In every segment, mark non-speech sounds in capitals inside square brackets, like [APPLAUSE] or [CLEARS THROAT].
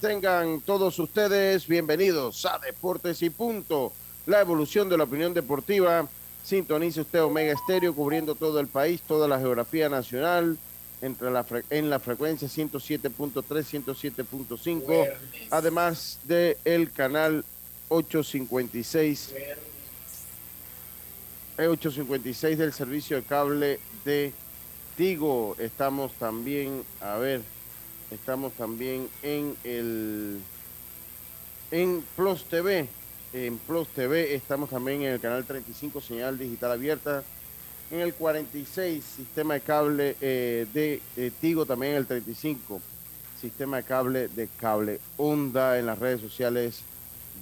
tengan todos ustedes. Bienvenidos a Deportes y Punto, la evolución de la opinión deportiva. Sintonice usted Omega Estéreo cubriendo todo el país, toda la geografía nacional, entre la en la frecuencia 107.3, 107.5, además de el canal 856, 856 eh, del servicio de cable de Tigo. Estamos también, a ver, Estamos también en el en Plus TV. En Plus TV estamos también en el canal 35, señal digital abierta. En el 46, sistema de cable eh, de, Tigo, también en el 35, sistema de cable de cable Onda en las redes sociales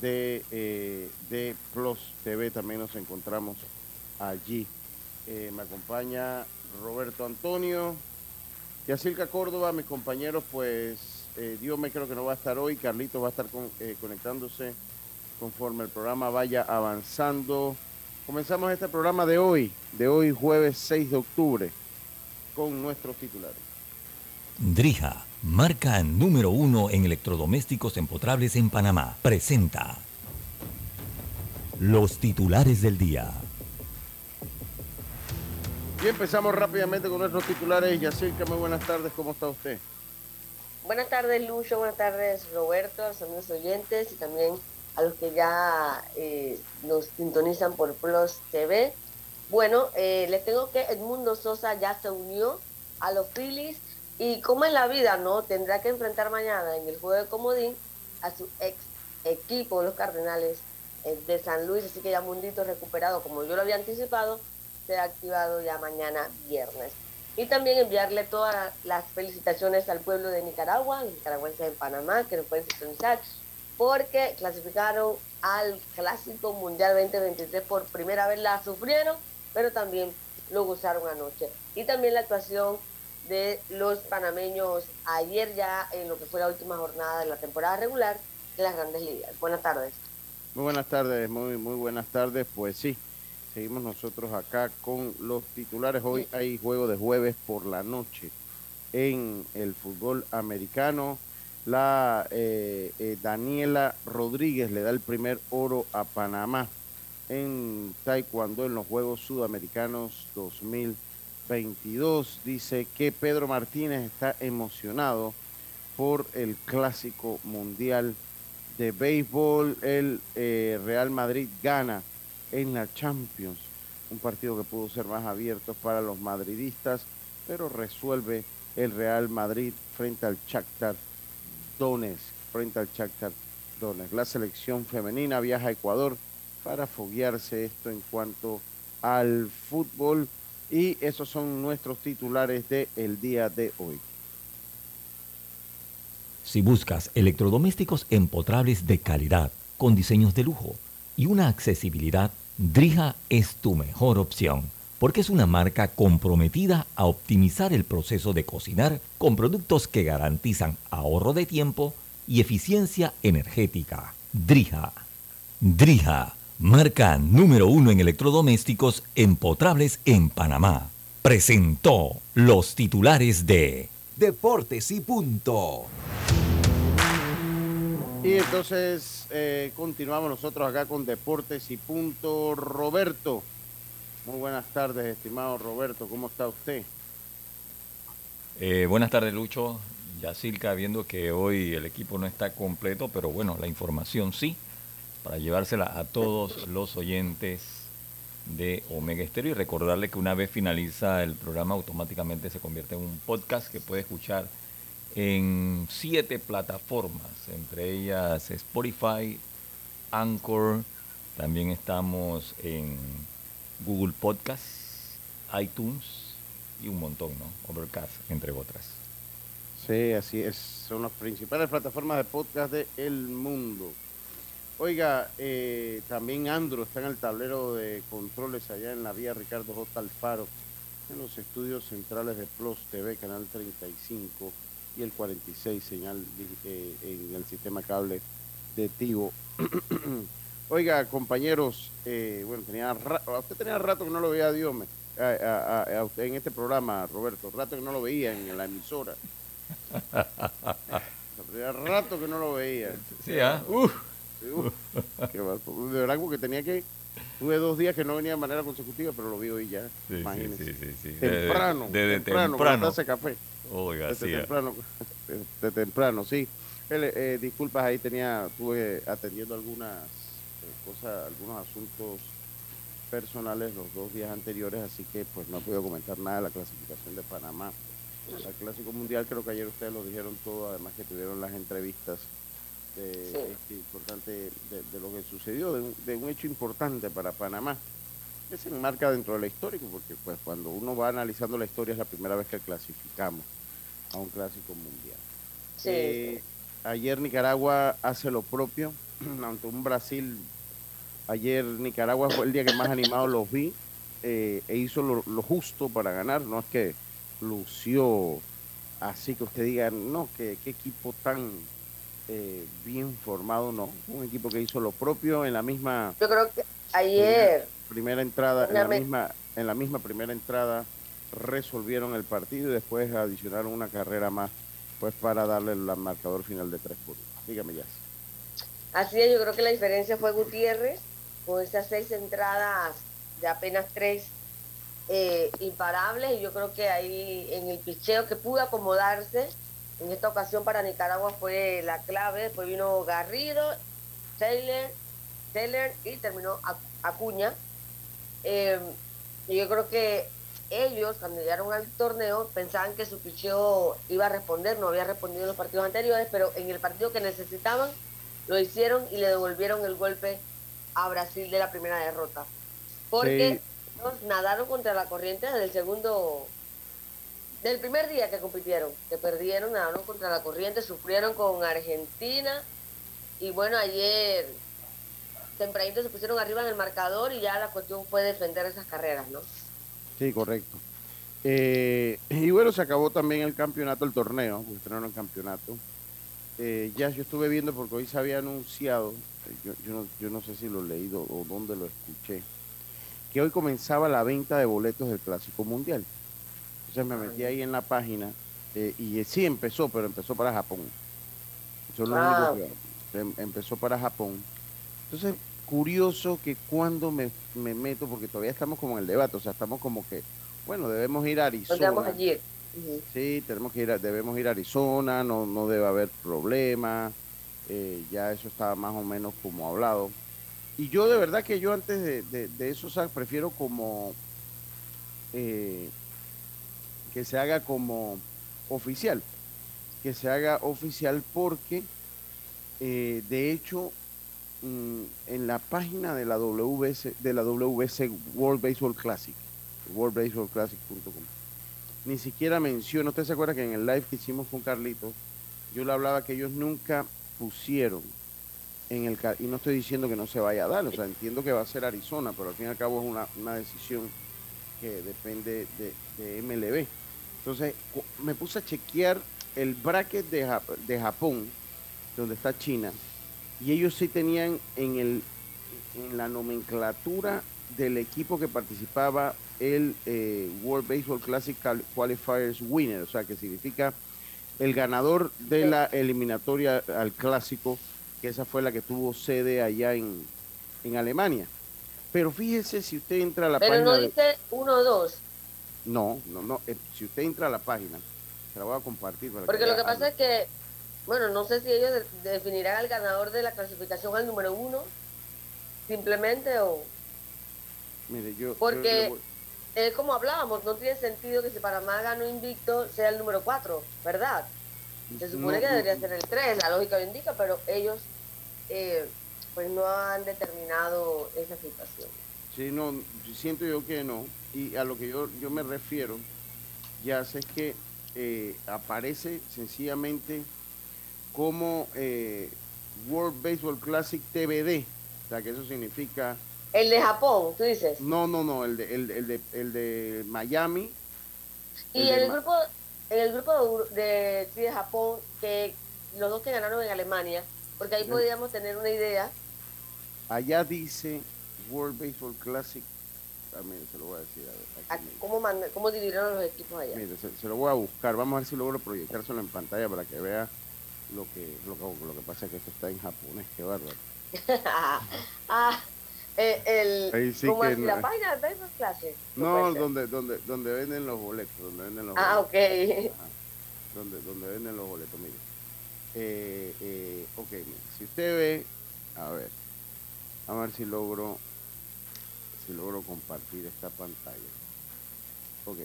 de, eh, de Plus TV. También nos encontramos allí. Eh, me acompaña Roberto Antonio. Yacilca Córdoba, mis compañeros, pues eh, Dios me creo que no va a estar hoy, Carlito va a estar eh, conectándose conforme el programa vaya avanzando. Comenzamos este programa de hoy, de hoy jueves 6 de octubre, con nuestros titulares. Drija, marca número uno en electrodomésticos empotrables en Panamá, presenta los titulares del día. Empezamos rápidamente con nuestros titulares. Yacirca, muy buenas tardes, ¿cómo está usted? Buenas tardes, Lucho, buenas tardes, Roberto, a los amigos oyentes y también a los que ya eh, nos sintonizan por Plus TV. Bueno, eh, les tengo que Edmundo Sosa ya se unió a los Phillies y como en la vida, ¿no? Tendrá que enfrentar mañana en el juego de comodín a su ex equipo, los Cardenales eh, de San Luis, así que ya Mundito recuperado, como yo lo había anticipado, será activado ya mañana viernes. Y también enviarle todas las felicitaciones al pueblo de Nicaragua, los nicaragüenses en Panamá, que nos pueden sintonizar, porque clasificaron al Clásico Mundial 2023 por primera vez, la sufrieron, pero también lo gozaron anoche. Y también la actuación de los panameños ayer ya en lo que fue la última jornada de la temporada regular de las grandes ligas. Buenas tardes. Muy buenas tardes, muy, muy buenas tardes. Pues sí, Seguimos nosotros acá con los titulares. Hoy hay juego de jueves por la noche en el fútbol americano. La eh, eh, Daniela Rodríguez le da el primer oro a Panamá en Taekwondo en los Juegos Sudamericanos 2022. Dice que Pedro Martínez está emocionado por el clásico mundial de béisbol. El eh, Real Madrid gana en la Champions. Un partido que pudo ser más abierto para los madridistas, pero resuelve el Real Madrid frente al Shakhtar Donetsk, frente al Shakhtar. La selección femenina viaja a Ecuador para foguearse esto en cuanto al fútbol y esos son nuestros titulares del el día de hoy. Si buscas electrodomésticos empotrables de calidad, con diseños de lujo, y una accesibilidad, Drija es tu mejor opción, porque es una marca comprometida a optimizar el proceso de cocinar con productos que garantizan ahorro de tiempo y eficiencia energética. Drija. Drija, marca número uno en electrodomésticos empotrables en Panamá. Presentó los titulares de Deportes y Punto. Y entonces eh, continuamos nosotros acá con Deportes y Punto. Roberto, muy buenas tardes, estimado Roberto, ¿cómo está usted? Eh, buenas tardes, Lucho. Yacilca, viendo que hoy el equipo no está completo, pero bueno, la información sí. para llevársela a todos los oyentes de Omega Estéreo y recordarle que una vez finaliza el programa automáticamente se convierte en un podcast que puede escuchar en siete plataformas, entre ellas Spotify, Anchor, también estamos en Google Podcasts, iTunes y un montón, ¿no? Overcast, entre otras. Sí, así es. Son las principales plataformas de podcast del mundo. Oiga, eh, también Andro está en el tablero de controles allá en la vía Ricardo J. Alfaro, en los estudios centrales de Plus TV, Canal 35 y el 46, señal eh, en el sistema cable de Tigo. [CLEARS THROAT] Oiga, compañeros, eh, bueno, tenía usted tenía rato que no lo veía a Dios, a, usted en este programa, Roberto, rato que no lo veía en la emisora. tenía rato que no lo veía. Sí, ¿ah? de verdad, porque tenía que. Tuve dos días que no venía de manera consecutiva, pero lo vi hoy ya. Sí, imagínense. Sí, sí, temprano. Desde temprano. temprano. Hace café. Oiga, desde temprano. De temprano, sí. Eh, disculpas, ahí tenía, estuve atendiendo algunas cosas, algunos asuntos personales los dos días anteriores, así que pues no he podido comentar nada de la clasificación de Panamá al Clásico Mundial. Creo que ayer ustedes lo dijeron todo, además que tuvieron las entrevistas de, este, importante de, lo que sucedió, de un, hecho importante para Panamá, que se enmarca dentro de la historia, porque pues cuando uno va analizando la historia es la primera vez que clasificamos a un Clásico Mundial. Eh, ayer Nicaragua hace lo propio [CLEARS THROAT] ante un Brasil Ayer Nicaragua fue el día que más animado los vi eh, e hizo lo, justo para ganar. No es que lució así que usted diga, no, que qué equipo tan eh, bien formado, no. Un equipo que hizo lo propio en la misma. Yo creo que ayer. Primera, entrada, en la, misma, en la misma primera entrada resolvieron el partido y después adicionaron una carrera más pues para darle el marcador final de tres puntos. Dígame ya. Así es, yo creo que la diferencia fue Gutiérrez con esas seis entradas de apenas tres eh, imparables y yo creo que ahí en el picheo que pudo acomodarse en esta ocasión para Nicaragua fue la clave, después vino Garrido, Taylor, Taylor y terminó Acuña. Eh, yo creo que ellos cuando llegaron al torneo pensaban que su picheo iba a responder, no había respondido en los partidos anteriores, pero en el partido que necesitaban lo hicieron y le devolvieron el golpe a Brasil de la primera derrota. Porque nos nadaron contra la corriente desde el segundo, del primer día que compitieron, que perdieron, nadaron contra la corriente, sufrieron con Argentina y bueno, ayer tempranito se pusieron arriba en el marcador y ya la cuestión fue defender esas carreras, ¿no? Sí, correcto. Eh, y bueno, se acabó también el campeonato, el torneo, estrenaron el campeonato. Eh, ya yo estuve viendo porque hoy se había anunciado yo, no, yo no sé si lo he leído o dónde lo escuché, que hoy comenzaba la venta de boletos del Clásico Mundial. Entonces me metí ahí en la página eh, y sí empezó, pero empezó para Japón. Eso es lo ah. que em, empezó para Japón. Entonces, curioso que cuando me, meto, porque todavía estamos como en el debate, o sea, estamos como que, bueno, debemos ir a Arizona. ayer. Sí, tenemos que ir debemos ir a Arizona, no, no debe haber problema. Eh, ya eso estaba más o menos como hablado. Y yo de verdad que yo antes de, de, eso, prefiero como eh, que se haga como oficial, que se haga oficial porque eh, de hecho en la página de la WBC, de la WBC World Baseball Classic, worldbaseballclassic.com, ni siquiera menciona, usted se acuerda que en el live que hicimos con Carlito, yo le hablaba que ellos nunca pusieron en el y no estoy diciendo que no se vaya a dar, o sea, entiendo que va a ser Arizona, pero al fin y al cabo es una, una decisión que depende de, MLB. Entonces, me puse a chequear el bracket de, de Japón, donde está China, y ellos sí tenían en, el, en la nomenclatura del equipo que participaba el eh, World Baseball Classic Qualifiers Winner, o sea, que significa el ganador de la eliminatoria al clásico, que esa fue la que tuvo sede allá en, Alemania. Pero fíjese si usted entra a la página. Pero no dice 1-2. No, no, no. Eh, si usted entra a la página, se la voy a compartir. Porque lo que pasa es que, bueno, no sé si ellos definirán al ganador de la clasificación al número uno simplemente o Mire, yo... porque es como hablábamos, no tiene sentido que si Panamá ganó invicto sea el número 4, ¿verdad? Se supone que debería ser el 3, la lógica lo indica, pero ellos eh, pues no han determinado esa situación. Sí, no, siento yo que no. Y a lo que yo, yo me refiero, ya sé que eh, aparece sencillamente como eh, World Baseball Classic TBD. O sea, que eso significa... El de Japón, tú dices. No, no, no, el de, el, de, el de Miami. Y el, grupo, en el grupo de, de, Japón, que los dos que ganaron en Alemania, porque ahí podríamos tener una idea. Allá dice World Baseball Classic. También ah, se lo voy a decir. A ver, ¿Cómo, ¿Cómo, dividieron los equipos allá? Mire, se, lo voy a buscar. Vamos a ver si logro proyectárselo en pantalla para que vea lo que, lo, lo que pasa es que esto está en japonés. Qué bárbaro. [LAUGHS] ah, eh, el, sí como que la página de Baseball Classic. No, donde, donde, donde venden los boletos. Donde venden los ah, ok. Donde, donde venden los boletos, mire. Eh, eh, ok, si usted ve, a ver, a ver si logro, si logro compartir esta pantalla. Ok,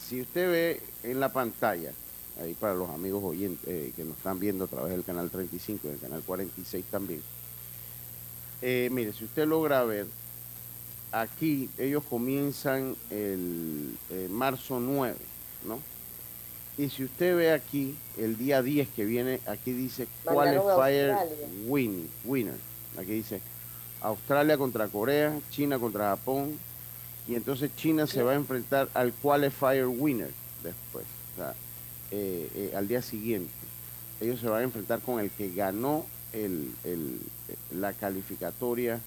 si usted ve en la pantalla, ahí para los amigos oyentes eh, que nos están viendo a través del canal 35 y del canal 46 también, eh, mire, si usted logra ver, aquí ellos comienzan el marzo 9, ¿no? Y si usted ve aquí, el día 10 que viene, aquí dice Qualifier win, Winner. Aquí dice Australia contra Corea, China contra Japón. Y entonces China se va a enfrentar al Qualifier Winner después, o sea, eh, eh, al día siguiente. Ellos se van a enfrentar con el que ganó el, la calificatoria.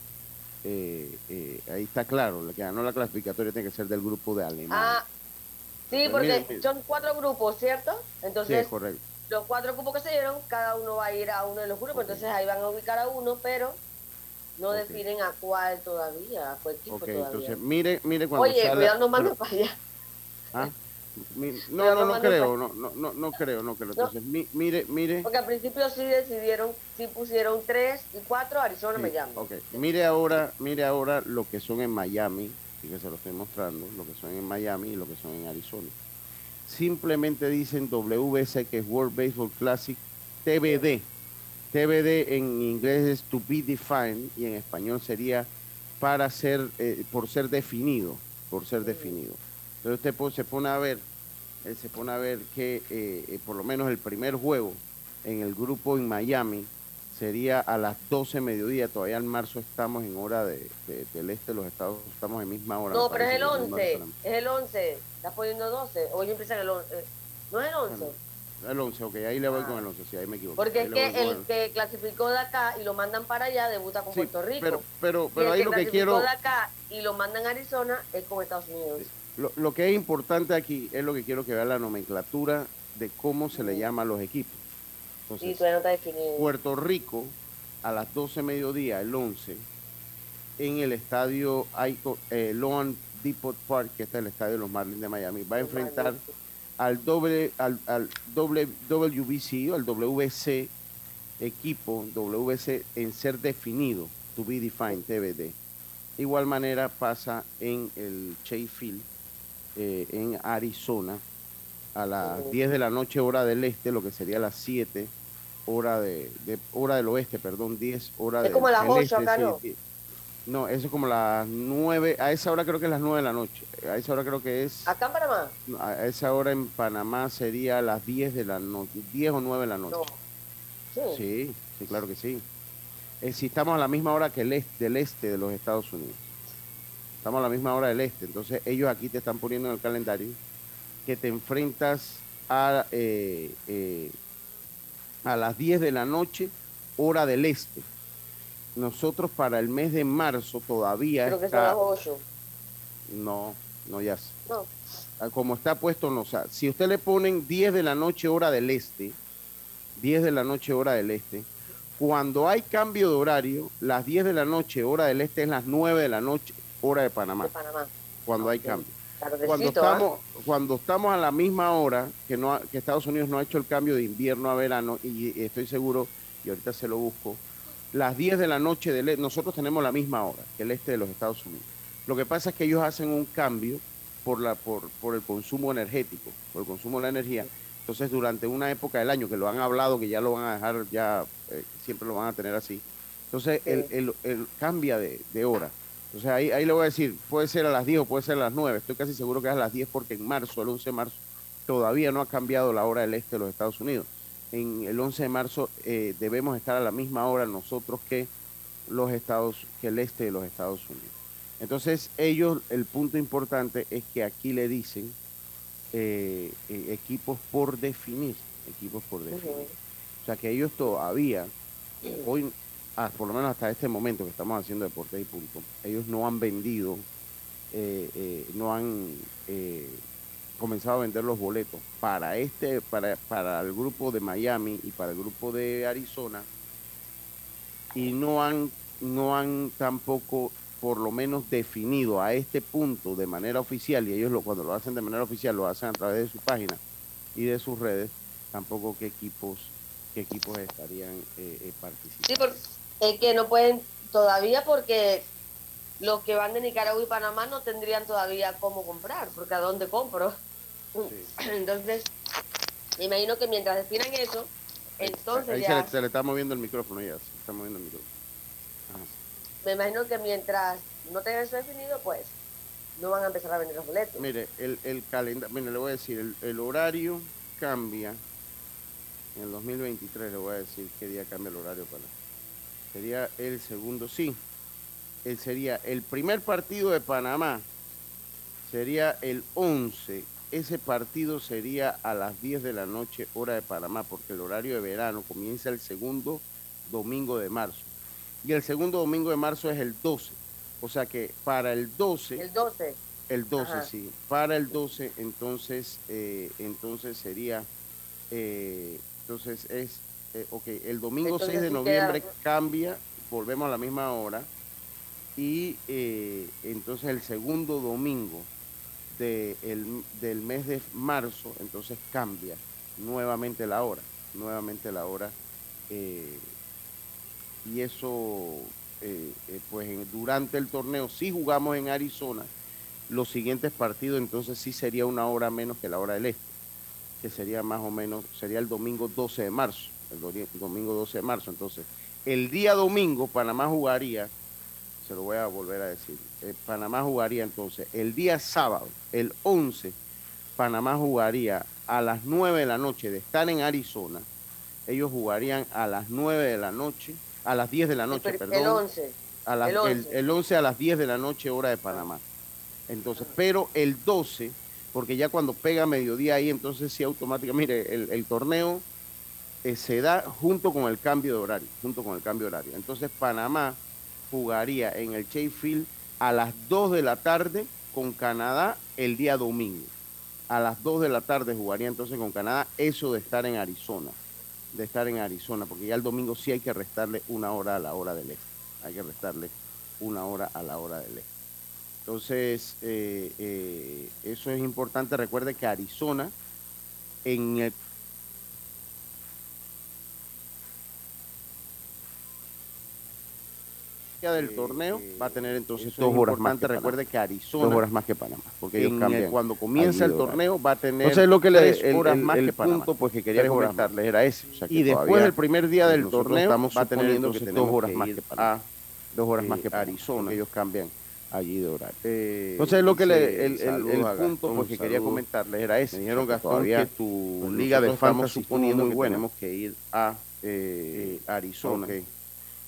Eh, ahí está claro, el que ganó la clasificatoria tiene que ser del grupo de Alemania. Ah, Sí, porque son cuatro grupos, ¿cierto? Entonces, correcto. los cuatro grupos que se dieron, cada uno va a ir a uno de los grupos, entonces ahí van a ubicar a uno, pero no definen a cuál todavía, a cuál equipo todavía. entonces mire, mire cuando Oye, cuidado, no manda para allá. ¿Ah? No, no, no, creo, no, no, no, creo, no creo. Entonces, mire, mire. Porque al principio sí decidieron, sí pusieron tres y cuatro, Arizona, me Miami. Ok, mire ahora, mire ahora lo que son en Miami, que se lo estoy mostrando, lo que son en Miami y lo que son en Arizona. Simplemente dicen WBC, que es World Baseball Classic, TBD. TBD en inglés es to be defined y en español sería para ser, eh, por ser definido, por ser definido. Entonces usted se pone a ver, eh, se pone a ver que eh, por lo menos el primer juego en el grupo en Miami sería a las 12 mediodía. Todavía en marzo estamos en hora de, del este de los estados, estamos en misma hora. No, pero es el 11, es el 11. Estás poniendo 12. Hoy empieza el 11. Eh, no es el 11. el 11, ok, ahí le voy con el 11, sí, ahí me equivoco. Porque es que el, que clasificó de acá y lo mandan para allá debuta con Puerto Rico. Pero, pero, pero ahí lo que quiero. de acá y lo mandan a Arizona es con Estados Unidos. Lo, lo que es importante aquí es lo que quiero que vea la nomenclatura de cómo se le llama a los equipos. Puerto Rico a las 12 mediodía, el 11, en el estadio eh, Loan Depot Park, que está el estadio de los Marlins de Miami, va a enfrentar al doble al, al WBC, al WC equipo, WC en ser definido, to be defined, TBD. igual manera pasa en el Chase Field, eh, en Arizona, a las 10 de la noche hora del este, lo que sería las 7 hora de, hora del oeste, perdón, 10 hora es como las 8 acá, ¿no? No, eso es como las 9, a esa hora creo que es las 9 de la noche. A esa hora creo que es... ¿Acá en Panamá? A esa hora en Panamá sería las 10 de la noche, 10 o 9 de la noche. Sí. sí. sí, claro que sí. Eh, si estamos a la misma hora que el este, del este de los Estados Unidos. Estamos a la misma hora del este. Entonces ellos aquí te están poniendo en el calendario que te enfrentas a, eh, eh, a las 10 de la noche, hora del este. Nosotros para el mes de marzo todavía Creo que son las 8. No, no ya No. Ah, como está puesto, no. O sea, si usted le ponen 10 de la noche, hora del este, 10 de la noche, hora del este, cuando hay cambio de horario, las 10 de la noche, hora del este, es las 9 de la noche, hora de Panamá. De Panamá. Cuando hay cambio cuando estamos, cuando estamos a la misma hora que, no que Estados Unidos no ha hecho el cambio de invierno a verano, y estoy seguro, y ahorita se lo busco, las 10 de la noche del este, nosotros tenemos la misma hora que el este de los Estados Unidos. Lo que pasa es que ellos hacen un cambio por, la, por, por el consumo energético, por el consumo de la energía. Entonces, durante una época del año que lo han hablado, que ya lo van a dejar, ya eh, siempre lo van a tener así. Entonces, el, el, cambia de, de, hora. Entonces, ahí, ahí le voy a decir, puede ser a las 10 o puede ser a las 9. Estoy casi seguro que es a las 10 porque en marzo, el 11 de marzo, todavía no ha cambiado la hora del este de los Estados Unidos en el 11 de marzo eh, debemos estar a la misma hora nosotros que los estados, que el este de los Estados Unidos. Entonces ellos, el punto importante es que aquí le dicen eh, eh, equipos por definir, equipos por definir. O sea que ellos todavía, hoy, por lo menos hasta este momento que estamos haciendo deporte y punto, ellos no han vendido, no han comenzado a vender los boletos para este, para, para el grupo de Miami y para el grupo de Arizona, y no han, no han tampoco por lo menos definido a este punto de manera oficial, y ellos lo, cuando lo hacen de manera oficial lo hacen a través de su página y de sus redes, tampoco qué equipos, qué equipos estarían eh, eh, participando. Sí, es que no pueden todavía porque los que van de Nicaragua y Panamá no tendrían todavía cómo comprar, porque ¿a dónde compro? [LAUGHS] Entonces, me imagino que mientras definan eso, entonces Ahí ya... Se le, está moviendo el micrófono ya, se está moviendo el micrófono. Me imagino que mientras no tengan eso definido, pues no van a empezar a vender los boletos. Mire, el, el calendario, mire, le voy a decir, el, el horario cambia en el 2023, le voy a decir qué día cambia el horario para... Sería el segundo, sí, él sería el primer partido de Panamá, sería el 11. Ese partido sería a las 10 de la noche, hora de Panamá, porque el horario de verano comienza el segundo domingo de marzo. Y el segundo domingo de marzo es el 12. O sea que para el 12... El 12. El 12, sí. Para el 12, entonces, eh, entonces sería... Eh, entonces es... Eh, ok, el domingo 6 de noviembre cambia, volvemos a la misma hora y eh, entonces el segundo domingo del mes de marzo, entonces cambia nuevamente la hora, nuevamente la hora. Eh, y eso, eh, pues durante el torneo, si jugamos en Arizona, los siguientes partidos entonces sí sería una hora menos que la hora del este, que sería más o menos, sería el domingo 12 de marzo, el domingo 12 de marzo. Entonces, el día domingo Panamá jugaría se lo voy a volver a decir. Eh, Panamá jugaría entonces el día sábado, el 11, Panamá jugaría a las 9 de la noche de estar en Arizona. Ellos jugarían a las 9 de la noche, a las 10 de la noche, perdón. El 11. A el, 11. El, 11 a las 10 de la noche, hora de Panamá. Entonces, pero el 12, porque ya cuando pega mediodía ahí, entonces sí automáticamente, mire, el, torneo eh, se da junto con el cambio de horario, junto con el cambio de horario. Entonces, Panamá jugaría en el Sheffield a las 2 de la tarde con Canadá el día domingo. A las 2 de la tarde jugaría entonces con Canadá eso de estar en Arizona, de estar en Arizona, porque ya el domingo sí hay que restarle una hora a la hora del este, hay que restarle una hora a la hora del este. Entonces, eh, eh, eso es importante. Recuerde que Arizona, en el del torneo va a tener entonces dos horas más. Que recuerde que Arizona dos horas más que Panamá, porque ellos cambian. cuando comienza el torneo va a tener entonces, lo que le, tres horas más que Panamá. punto pues que quería comentarles era ese. y después del primer día del torneo va a tener entonces dos horas más que Panamá. Dos horas más que Arizona. Ellos cambian allí de horario. Eh, entonces lo que le, el, el, punto pues, que quería comentarles era ese. Me dijeron Gastón que tu pues liga de fama suponiendo que tenemos que ir a eh, Arizona.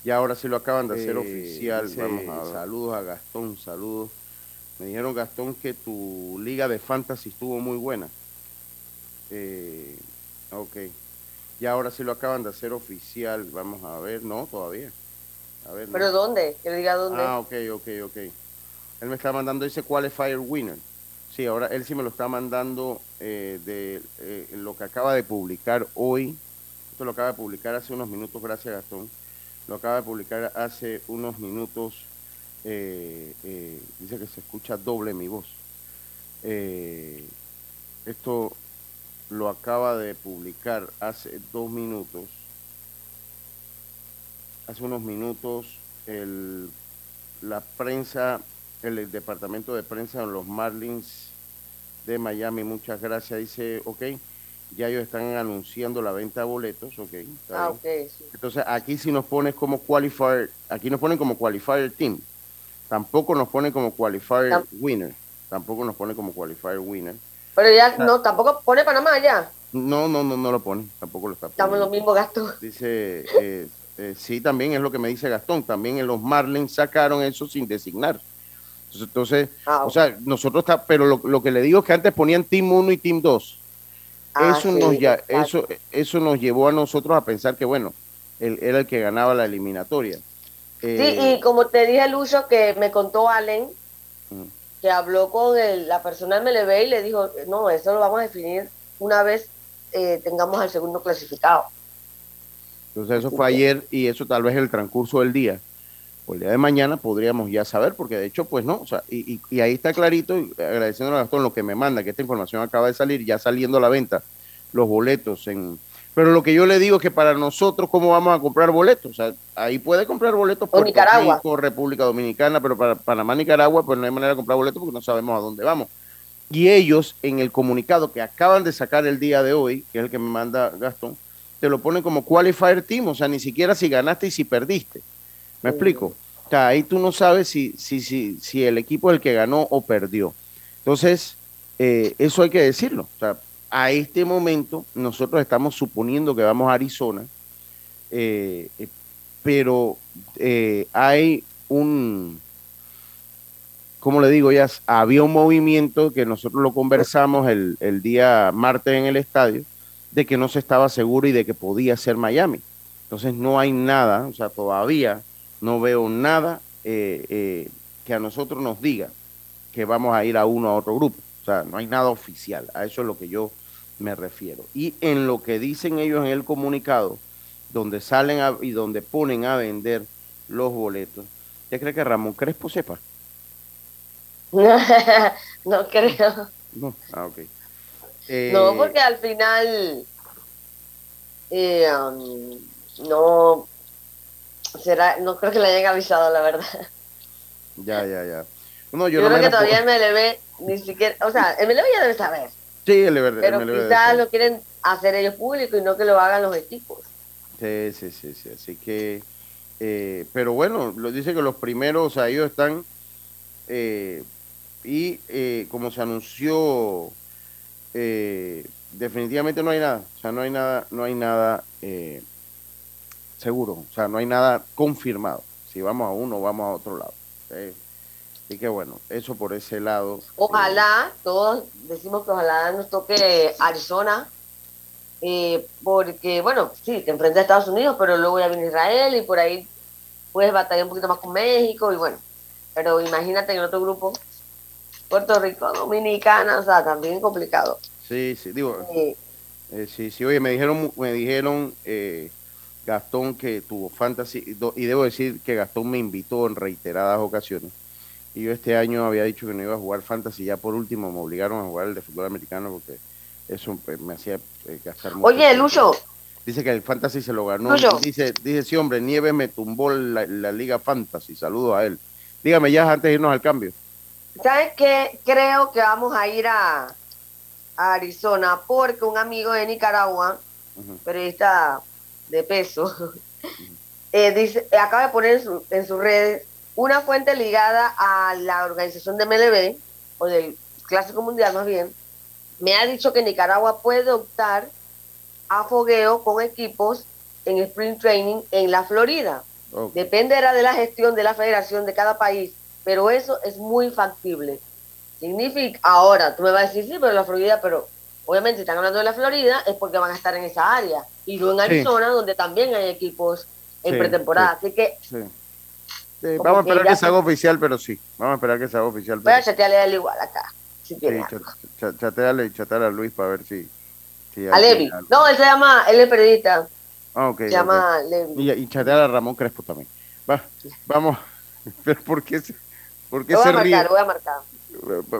Y ahora sí lo acaban de hacer eh, oficial. Vamos a Saludos a Gastón, saludos. Me dijeron, Gastón, que tu liga de fantasy estuvo muy buena. Eh, ok. Y ahora sí lo acaban de hacer oficial. Vamos a ver. No, todavía. A ver, ¿Pero dónde? Que diga dónde. Ah, ok, ok, ok. Él me está mandando ese Qualifier Winner. Sí, ahora él sí me lo está mandando eh, de eh, lo que acaba de publicar hoy. Esto lo acaba de publicar hace unos minutos, gracias Gastón lo acaba de publicar hace unos minutos, eh, eh, dice que se escucha doble mi voz. Eh, esto lo acaba de publicar hace dos minutos. hace unos minutos el, la prensa, el, departamento de prensa de los Marlins de Miami, muchas gracias, dice, ok, ya ellos están anunciando la venta de boletos, ok. ah, ok. Entonces aquí si nos pones como qualifier, aquí nos ponen como qualifier team, tampoco nos ponen como qualifier winner, tampoco nos pone como qualifier winner. Pero ya no, tampoco pone Panamá ya. No, no, no, no lo pone, tampoco lo está poniendo. Estamos en los mismos gastos. Dice, eh, eh, sí, también es lo que me dice Gastón, también en los Marlins sacaron eso sin designar. Entonces, ah, o sea, nosotros está, pero lo, que le digo es que antes ponían Team 1 y Team 2. Ah, eso, nos ya, eso, eso nos llevó a nosotros a pensar que, bueno, él era el que ganaba la eliminatoria. sí, eh, y como te dije, Lucho, que me contó Allen, que habló con la persona del MLB y le dijo, no, eso lo vamos a definir una vez eh, tengamos al segundo clasificado. Entonces eso fue ayer y eso tal vez el transcurso del día. O el día de mañana podríamos ya saber, porque de hecho, pues no, o sea, y, ahí está clarito, agradeciendo a Gastón lo que me manda, que esta información acaba de salir, ya saliendo a la venta, los boletos en... Pero lo que yo le digo es que para nosotros, ¿cómo vamos a comprar boletos? O sea, ahí puede comprar boletos por Nicaragua. República Dominicana, pero para Panamá, Nicaragua, pues no hay manera de comprar boletos porque no sabemos a dónde vamos. Y ellos, en el comunicado que acaban de sacar el día de hoy, que es el que me manda Gastón, te lo ponen como qualifier team, o sea, ni siquiera si ganaste y si perdiste. ¿Me explico? Ahí tú no sabes si, si, si, si el equipo es el que ganó o perdió. Entonces, eh, eso hay que decirlo. O sea, a este momento nosotros estamos suponiendo que vamos a Arizona, eh, eh, pero hay un, como le digo, ya había un movimiento que nosotros lo conversamos el, el, día martes en el estadio, de que no se estaba seguro y de que podía ser Miami. Entonces no hay nada, o sea, todavía no veo nada eh, eh, que a nosotros nos diga que vamos a ir a uno a otro grupo. O sea, no hay nada oficial, a eso es lo que yo me refiero. Y en lo que dicen ellos en el comunicado, donde salen y donde ponen a vender los boletos, ¿usted cree que Ramón Crespo sepa? [LAUGHS] no creo. No, ah, ok. Eh, no, porque al final eh, um, no será, no creo que le hayan avisado, la verdad. Ya, ya, ya. No, yo, creo que todavía MLB ni siquiera, o sea, MLB ya debe saber. Sí, MLB, pero quizás lo quieren hacer ellos público y no que lo hagan los equipos. Sí, sí, sí, sí. Así que, eh, pero bueno, lo dice que los primeros, o sea, ellos están eh, y eh, como se anunció, eh, definitivamente no hay nada, o sea, no hay nada, no hay nada eh, seguro, o sea, no hay nada confirmado. Si vamos a uno, vamos a otro lado. Así que bueno, eso por ese lado. Ojalá, todos decimos que ojalá nos toque Arizona, porque bueno, sí, te enfrentas a Estados Unidos, pero luego ya viene Israel y por ahí puedes batallar un poquito más con México y bueno, pero imagínate en otro grupo Puerto Rico, Dominicana, o sea, también complicado. Sí, sí, digo, sí, eh, sí, sí, oye, me dijeron, me dijeron eh, Gastón que tuvo fantasy, y debo decir que Gastón me invitó en reiteradas ocasiones. Y yo este año había dicho que no iba a jugar fantasy, ya por último me obligaron a jugar el de fútbol americano porque eso pues, me hacía eh, gastar mucho. Oye, Lucho. Dice que el fantasy se lo ganó. Dice, dice, sí, hombre, Nieves me tumbó la, la liga fantasy. Saludo a él. Dígame ya antes de irnos al cambio. ¿Sabes qué? Creo que vamos a ir a, Arizona porque un amigo de Nicaragua, periodista de peso, eh, dice, acaba de poner en, sus redes una fuente ligada a la organización de MLB, o del Clásico Mundial más bien, me ha dicho que Nicaragua puede optar a fogueo con equipos en Spring Training en la Florida. Dependerá de la gestión de la federación de cada país pero eso es muy factible. Significa, ahora, tú me vas a decir, sí, pero la Florida, pero obviamente si están hablando de la Florida es porque van a estar en esa área y no en Arizona, donde también hay equipos en pretemporada. Así que. vamos a esperar que, se haga oficial, pero sí. Vamos a esperar que se haga oficial. Voy a chatearle a él igual acá. Si quiere. chateale, chateale a Luis para ver si. a Levi. No, él se llama, él es periodista. Ah, ok. Se llama Levi. Y, y chateale a Ramón Crespo también. Va, vamos. [LAUGHS] Pero ¿por qué se.? ¿Por qué voy se a marcar, voy a marcar.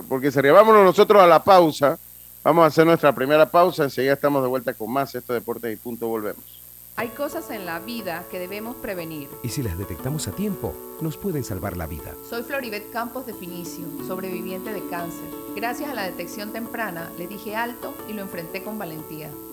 Porque se ríe. Vámonos nosotros a la pausa. Vamos a hacer nuestra primera pausa. Enseguida estamos de vuelta con más. Esto Deportes y Punto. Volvemos. Hay cosas en la vida que debemos prevenir. Y si las detectamos a tiempo, nos pueden salvar la vida. Soy Floribet Campos de Finicio, sobreviviente de cáncer. Gracias a la detección temprana, le dije alto y lo enfrenté con valentía.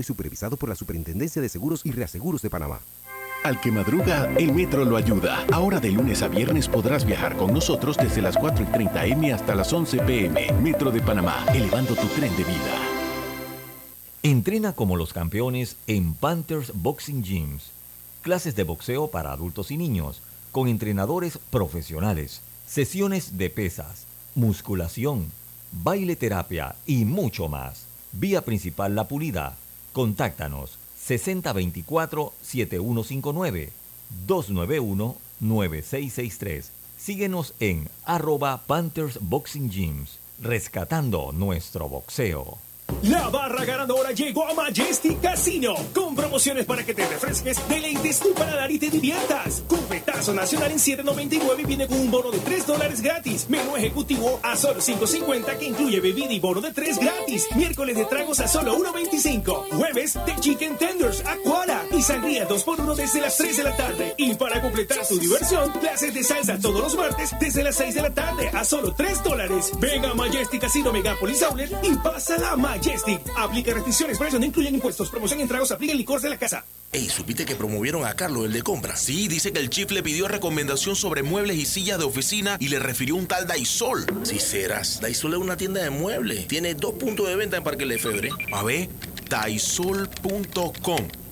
y supervisado por la Superintendencia de Seguros y Reaseguros de Panamá. Al que madruga, el metro lo ayuda. Ahora de lunes a viernes podrás viajar con nosotros desde las 4 y 30 M hasta las 11 PM. Metro de Panamá, elevando tu tren de vida. Entrena como los campeones en Panthers Boxing Gyms. Clases de boxeo para adultos y niños, con entrenadores profesionales, sesiones de pesas, musculación, baile terapia y mucho más. Vía principal La Pulida, Contáctanos 6024-7159 291-9663. Síguenos en arroba Panthers Boxing Gyms, rescatando nuestro boxeo. La barra ganadora llegó a Majestic Casino con promociones para que te refresques, deleites tu paladar y te diviertas. Cupetazo nacional en 7.99 viene con un bono de 3 dólares gratis. Menú ejecutivo a solo 5.50 que incluye bebida y bono de 3 gratis. Miércoles de tragos a solo 1.25. Jueves de chicken tenders, aquara y sangría 2x1 desde las 3 de la tarde. Y para completar tu diversión, clases de salsa todos los martes desde las 6 de la tarde a solo 3 dólares. Venga a Majestic Casino Megapolis Outlet y pasa la Majestic. Aplica restricciones, precios no incluyen impuestos. Promoción en tragos, aplica el licor de la casa. Ey, ¿supiste que promovieron a Carlos, el de compra? Sí, dice que el chief le pidió recomendación sobre muebles y sillas de oficina y le refirió un tal Daisol. Si serás, Daisol es una tienda de muebles. Tiene dos puntos de venta en Parque Lefebvre. A ver, daisol.com.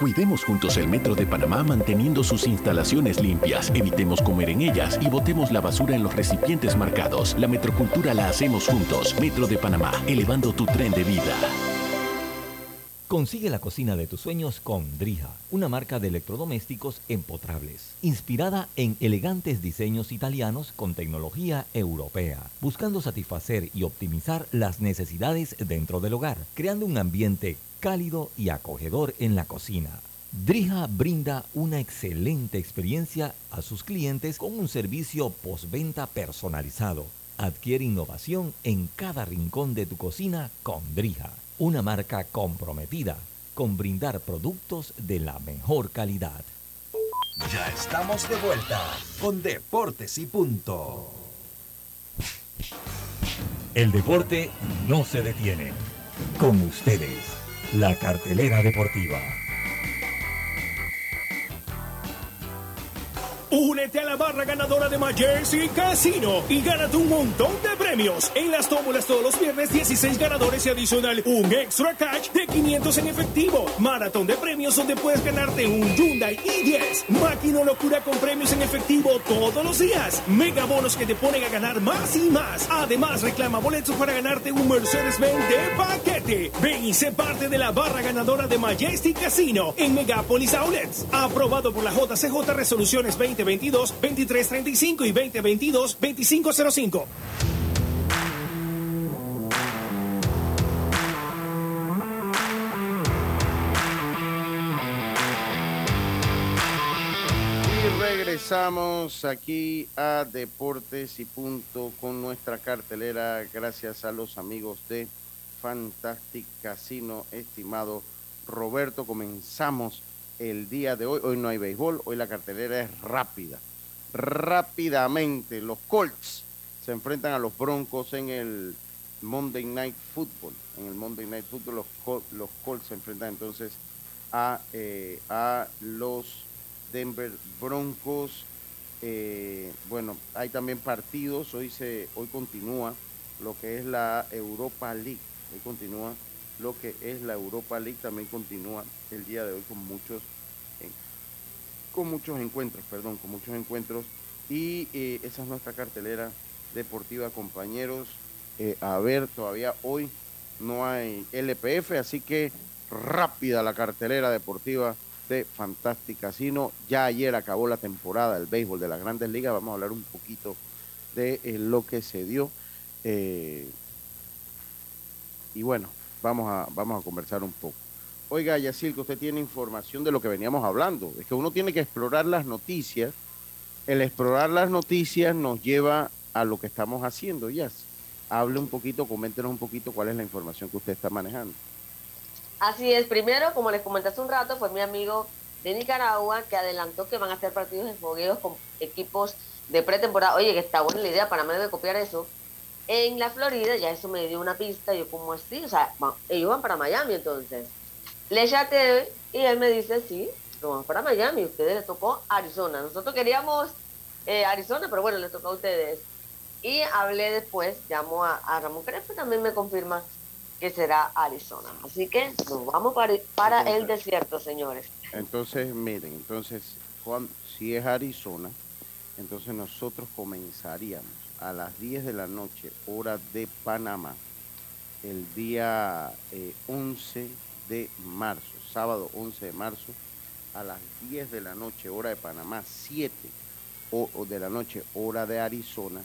Cuidemos juntos el Metro de Panamá manteniendo sus instalaciones limpias, evitemos comer en ellas y botemos la basura en los recipientes marcados. La metrocultura la hacemos juntos. Metro de Panamá, elevando tu tren de vida. Consigue la cocina de tus sueños con Drija, una marca de electrodomésticos empotrables, inspirada en elegantes diseños italianos con tecnología europea, buscando satisfacer y optimizar las necesidades dentro del hogar, creando un ambiente cálido y acogedor en la cocina. Drija brinda una excelente experiencia a sus clientes con un servicio postventa personalizado. Adquiere innovación en cada rincón de tu cocina con Drija, una marca comprometida con brindar productos de la mejor calidad. Ya estamos de vuelta con Deportes y Punto. El deporte no se detiene. Con ustedes la cartelera deportiva. Únete a la barra ganadora de Majersey Casino y gánate un montón de premios. En las tómbolas todos los viernes, 16 ganadores y adicional un extra cash de 500 en efectivo. Maratón de premios donde puedes ganarte un Hyundai i10. Máquina locura con premios en efectivo todos los días. Mega bonos que te ponen a ganar más y más. Además, reclama boletos para ganarte un Mercedes-Benz de paquete. Ven y sé parte de la barra ganadora de Majestic Casino en Megapolis Outlets. Aprobado por la JCJ Resoluciones 2022, 2335 y 2022, 2505. Y regresamos aquí a Deportes y Punto con nuestra cartelera gracias a los amigos de Fantastic Casino, estimado Roberto. Comenzamos el día de hoy. Hoy no hay béisbol, hoy la cartelera es rápida. Rápidamente, los Colts se enfrentan a los Broncos en el Monday Night Football. En el Monday Night Football los, los Colts se enfrentan entonces a, eh, a los Denver Broncos. Eh, bueno, hay también partidos. Hoy se, hoy continúa lo que es la Europa League. Hoy continúa lo que es la Europa League. También continúa el día de hoy con muchos, con muchos encuentros, perdón, con muchos encuentros. Y eh, esa es nuestra cartelera deportiva, compañeros. Eh, a ver, todavía hoy no hay LPF, así que rápida la cartelera deportiva de Fantastic Casino. Ya ayer acabó la temporada del béisbol de las grandes ligas. Vamos a hablar un poquito de eh, lo que se dio. Y bueno, vamos a, vamos a conversar un poco. Oiga, Yacil, que usted tiene información de lo que veníamos hablando. Es que uno tiene que explorar las noticias. El explorar las noticias nos lleva a lo que estamos haciendo, Yas. Hable un poquito, coméntenos un poquito cuál es la información que usted está manejando. Así es, primero, como les comenté hace un rato, fue mi amigo de Nicaragua que adelantó que van a hacer partidos de fogueos con equipos de pretemporada. Oye, que está buena la idea, Panamá debe copiar eso. En la Florida, ya eso me dio una pista, yo como así, o sea, ellos van para Miami entonces. Le chateé y él me dice, sí, vamos para Miami, ustedes les tocó Arizona. Nosotros queríamos eh, Arizona, pero bueno, les tocó a ustedes. Y hablé después, llamo a, a Ramón Crespo, también me confirma que será Arizona. Así que nos vamos para, para el desierto, señores. Entonces, miren, entonces, Juan, si es Arizona, entonces nosotros comenzaríamos a las 10 de la noche, hora de Panamá, el día eh, 11 de marzo, sábado 11 de marzo, a las 10 de la noche, hora de Panamá, 7 o, de la noche, hora de Arizona,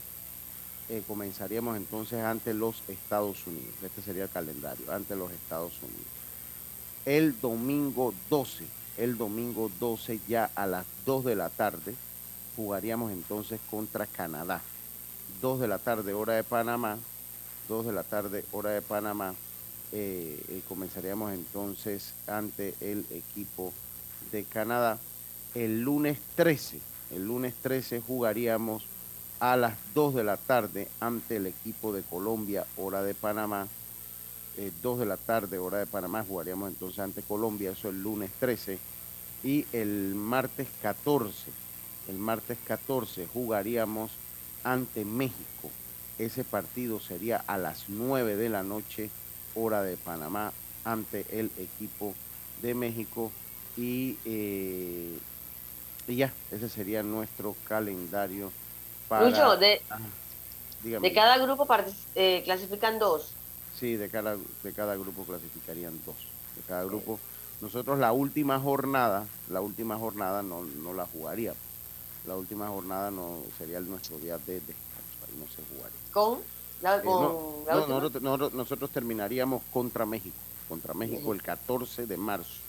eh, comenzaríamos entonces ante los Estados Unidos. Este sería el calendario, ante los Estados Unidos. El domingo 12, el domingo 12 ya a las 2 de la tarde, jugaríamos entonces contra Canadá. 2 de la tarde, hora de Panamá, 2 de la tarde, hora de Panamá, eh, eh, comenzaríamos entonces ante el equipo de Canadá. El lunes 13, el lunes 13 jugaríamos a las 2 de la tarde ante el equipo de Colombia, hora de Panamá. Eh, 2 de la tarde, hora de Panamá, jugaríamos entonces ante Colombia, eso el lunes 13. Y el martes 14, el martes 14 jugaríamos ante México. Ese partido sería a las 9 de la noche, hora de Panamá, ante el equipo de México. Y, eh, y ya, ese sería nuestro calendario para... Lucho, de, dígame. de cada grupo eh, clasifican dos. Sí, de cada, de cada grupo clasificarían dos. De cada grupo. Nosotros la última jornada, la última jornada no, no la jugaríamos. La última jornada no sería nuestro día de descanso, ahí no se jugaría. ¿Con? La, Eh, con no, la no, última? nosotros, nosotros- nosotros terminaríamos contra México, contra México el 14 de marzo.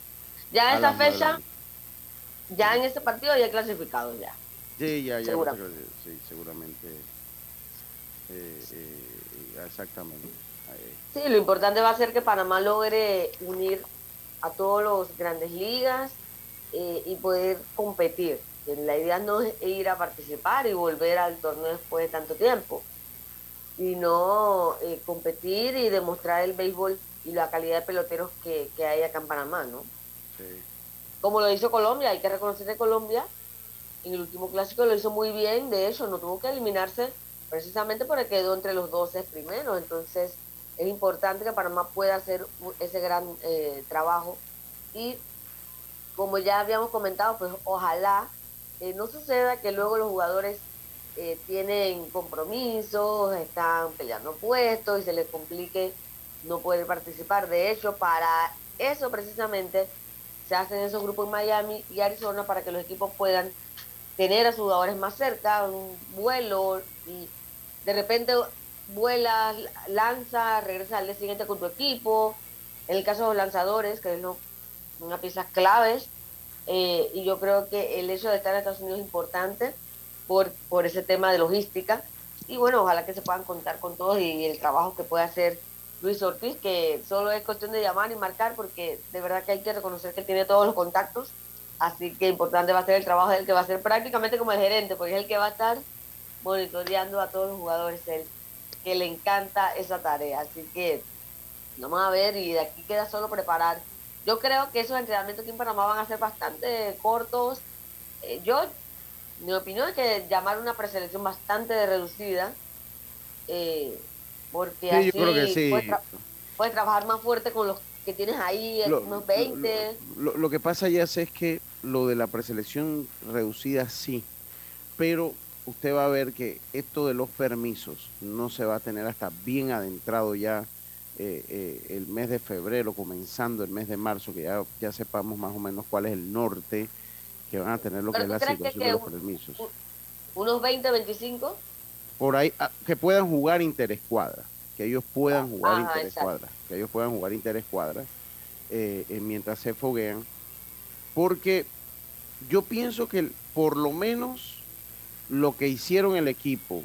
Ya esa fecha, ya en ese partido ya clasificado ya. Sí, ya, ya, Seguramente. sí, seguramente. eh, eh, exactamente. Sí, lo importante va a ser que Panamá logre unir a todos los grandes ligas eh, y poder competir. La idea no es ir a participar y volver al torneo después de tanto tiempo, sino eh, competir y demostrar el béisbol y la calidad de peloteros que, que hay acá en Panamá, ¿no? sí. Como lo hizo Colombia, hay que reconocer de Colombia en el último clásico lo hizo muy bien, de hecho no tuvo que eliminarse precisamente porque quedó entre los 12 primeros, entonces es importante que Panamá pueda hacer ese gran eh, trabajo y como ya habíamos comentado, pues ojalá eh, no suceda que luego los jugadores eh, tienen compromisos, están peleando puestos y se les complique no poder participar. De hecho, para eso precisamente se hacen esos grupos en Miami y Arizona para que los equipos puedan tener a sus jugadores más cerca, un vuelo y de repente vuelas, lanza, regresa al día siguiente con tu equipo. En el caso de los lanzadores, que es una pieza clave, eh, y yo creo que el hecho de estar en Estados Unidos es importante por, por ese tema de logística. Y bueno, ojalá que se puedan contar con todos y el trabajo que puede hacer Luis Ortiz, que solo es cuestión de llamar y marcar, porque de verdad que hay que reconocer que tiene todos los contactos. Así que importante va a ser el trabajo del que va a ser prácticamente como el gerente, porque es el que va a estar monitoreando a todos los jugadores, el que le encanta esa tarea. Así que vamos a ver y de aquí queda solo preparar. Yo creo que esos entrenamientos aquí en Panamá van a ser bastante cortos. Eh, yo, mi opinión es que llamar una preselección bastante reducida. Eh, porque así puedes, trabajar más fuerte con los que tienes ahí, unos 20. Lo, que pasa ya es que lo de la preselección reducida sí, pero usted va a ver que esto de los permisos no se va a tener hasta bien adentrado ya eh, eh, el mes de febrero, comenzando el mes de marzo, que ya, ya sepamos más o menos cuál es el norte que van a tener lo que es la situación de los permisos. ¿Unos 20, 25? por ahí, ah, que puedan jugar interescuadra, que ellos puedan jugar interescuadra, que ellos puedan jugar interescuadra eh, mientras se foguean, porque yo pienso que por lo menos lo que hicieron el equipo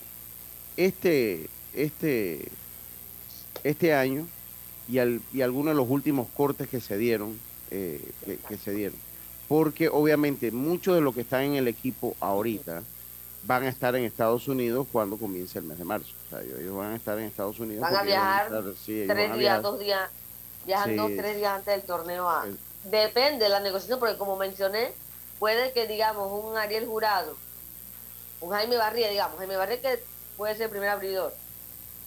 este, este, este año y, al, y algunos de los últimos cortes que se dieron, eh, que se dieron, porque obviamente muchos de los que están en el equipo ahorita, van a estar en Estados Unidos cuando comience el mes de marzo. O sea, ellos van a estar en Estados Unidos. Van a viajar tres días, dos días, viajan dos, tres días antes del torneo A. Depende de la negociación, porque como mencioné, puede que, digamos, un Ariel Jurado, un Jaime Barría, digamos, Jaime Barría que puede ser el primer abridor.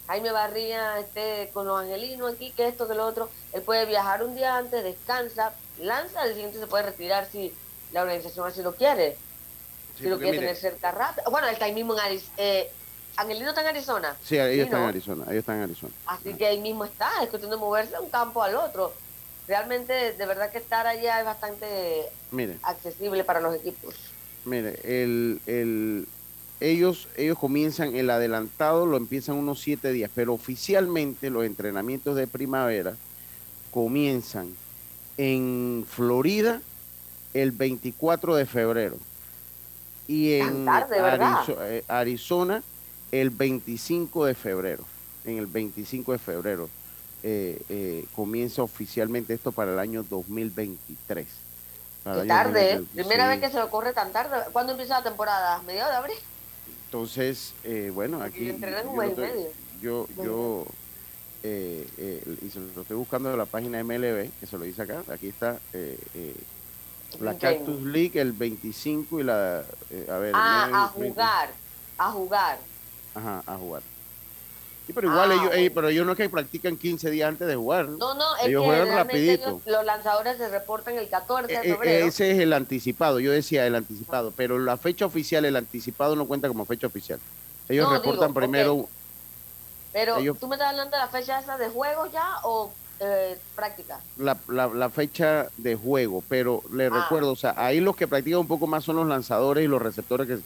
Jaime Barría esté con los angelinos aquí, que esto, que lo otro. Él puede viajar un día antes, descansa, lanza, el siguiente se puede retirar si la organización así lo quiere si lo quiere tener cerca rápido. Bueno, él está ahí mismo en Arizona. Eh, ¿Angelino está en Arizona? Sí, ellos están en Arizona, ellos están en Arizona. Así que ahí mismo está, es cuestión de moverse de un campo al otro. Realmente, de verdad que estar allá es bastante accesible para los equipos. Mire, el, el, ellos, ellos comienzan, el adelantado lo empiezan unos siete días, pero oficialmente los entrenamientos de primavera comienzan en Florida el 24 de febrero y en eh, Arizona, el 25 de febrero. En el 25 de febrero eh, eh, comienza oficialmente esto para el año 2023. Qué tarde, primera vez que se lo corre tan tarde. ¿Cuándo empieza la temporada? ¿Mediados de abril? Entonces, bueno, aquí. Yo, yo, y se lo estoy buscando de la página MLB, que se lo dice acá. Aquí está la Cactus League el 25 y la... Eh, a ver, ah, a jugar, a jugar. Ajá, a jugar. Sí, pero igual ellos, ah, pero ellos no es que practican 15 días antes de jugar. No, no, ellos juegan rapidito. los lanzadores se reportan el 14 de e, febrero. ese es el anticipado, yo decía el anticipado, pero la fecha oficial, el anticipado no cuenta como fecha oficial. Ellos reportan primero... Pero tú me estás hablando de la fecha esa de juego ya o eh, práctica. La, la, fecha de juego, pero le ah. recuerdo, o sea, ahí los que practican un poco más son los lanzadores y los receptores que,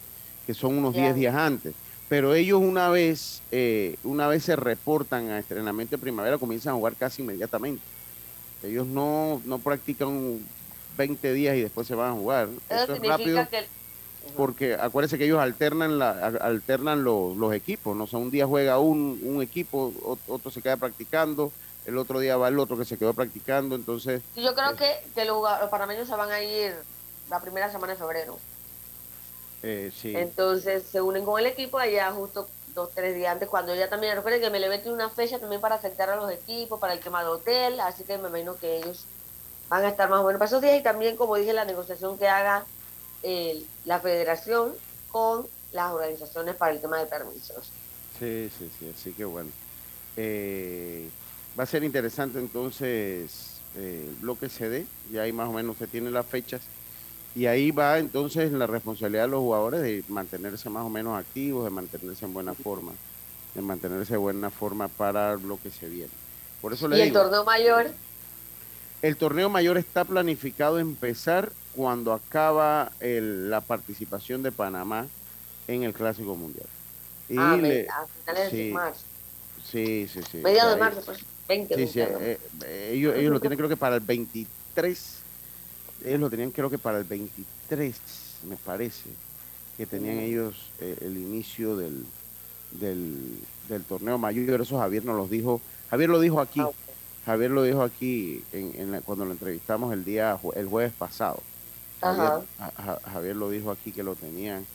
que son unos 10 días antes. Pero ellos una vez, eh, una vez se reportan a entrenamiento de primavera, comienzan a jugar casi inmediatamente. Ellos no, no practican 20 días y después se van a jugar. Eso, es rápido. Porque acuérdense que ellos alternan la, alternan los, los equipos, ¿no? O sea, un día juega un, un equipo, otro se queda practicando, el otro día va el otro que se quedó practicando, entonces... yo creo que, que los, panameños se van a ir la primera semana de febrero. Eh, sí. Entonces se unen con el equipo allá justo dos, tres días antes, cuando ya también, recuerden que me le tiene una fecha también para aceptar a los equipos, para el quema de hotel, así que me imagino que ellos van a estar más o menos para esos días y también, como dije, la negociación que haga la federación con las organizaciones para el tema de permisos. Sí, sí, sí, así que bueno. Eh, va a ser interesante entonces eh, el bloque CD, y ahí más o menos se tiene las fechas, y ahí va entonces la responsabilidad de los jugadores de mantenerse más o menos activos, de mantenerse en buena forma, de mantenerse en buena forma para lo que se viene. Por eso le ¿Y el torneo mayor? El torneo mayor está planificado empezar cuando acaba la participación de Panamá en el Clásico Mundial. Y ah, a finales de marzo. Sí, sí, sí. Mediados de marzo, pues. 20. Sí, sí. Eh, eh, ellos, ellos lo tienen creo que para el 23. Ellos lo tenían creo que para el 23, me parece, que tenían mm. ellos eh, el inicio del, del, torneo mayor. Eso Javier nos los dijo. Javier lo dijo aquí. Ah, Javier lo dijo aquí en, cuando lo entrevistamos el día el jueves pasado. Javier, lo dijo aquí que lo tenían.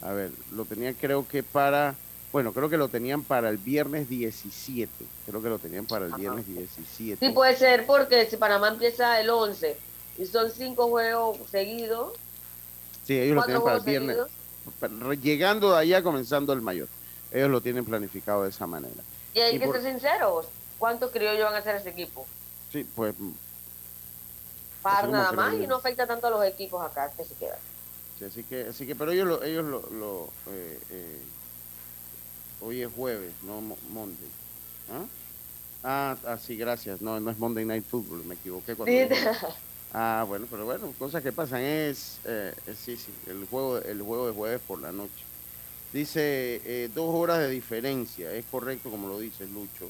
A ver, lo tenían creo que para, bueno, creo que lo tenían para el viernes 17. Creo que lo tenían para el viernes 17. Sí, puede ser porque si Panamá empieza el 11 y son cinco juegos seguidos. Sí, ellos lo tienen para el viernes. Llegando de allá, comenzando el mayor. Ellos lo tienen planificado de esa manera. Y hay que ser sinceros. ¿Cuántos criollos van a hacer ese equipo? Sí, pues para nada más y no afecta tanto a los equipos acá que se quedan. Sí, así que, así que, pero ellos lo, ellos lo, lo eh, eh, hoy es jueves, no Monday. ¿Ah? Ah, ah, sí, gracias. No, no es Monday Night Football, me equivoqué cuando. [LAUGHS] Ah, bueno, pero bueno, cosas que pasan es, eh, sí, sí, el juego, el juego de jueves por la noche. Dice eh, dos horas de diferencia, es correcto como lo dice Lucho.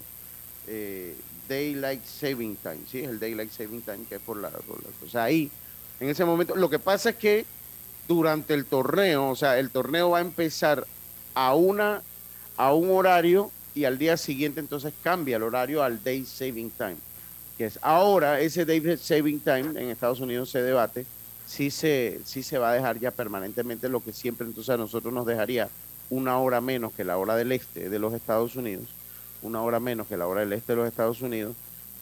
Eh, Daylight Saving Time, ¿sí? El Daylight Saving Time que es por la, O sea, ahí, en ese momento, lo que pasa es que durante el torneo, o sea, el torneo va a empezar a, una, a un horario y al día siguiente entonces cambia el horario al Day Saving Time, ahora ese Day Saving Time en Estados Unidos se debate si se, si se va a dejar ya permanentemente lo que siempre entonces a nosotros nos dejaría una hora menos que la hora del este de los Estados Unidos una hora menos que la hora del este de los Estados Unidos,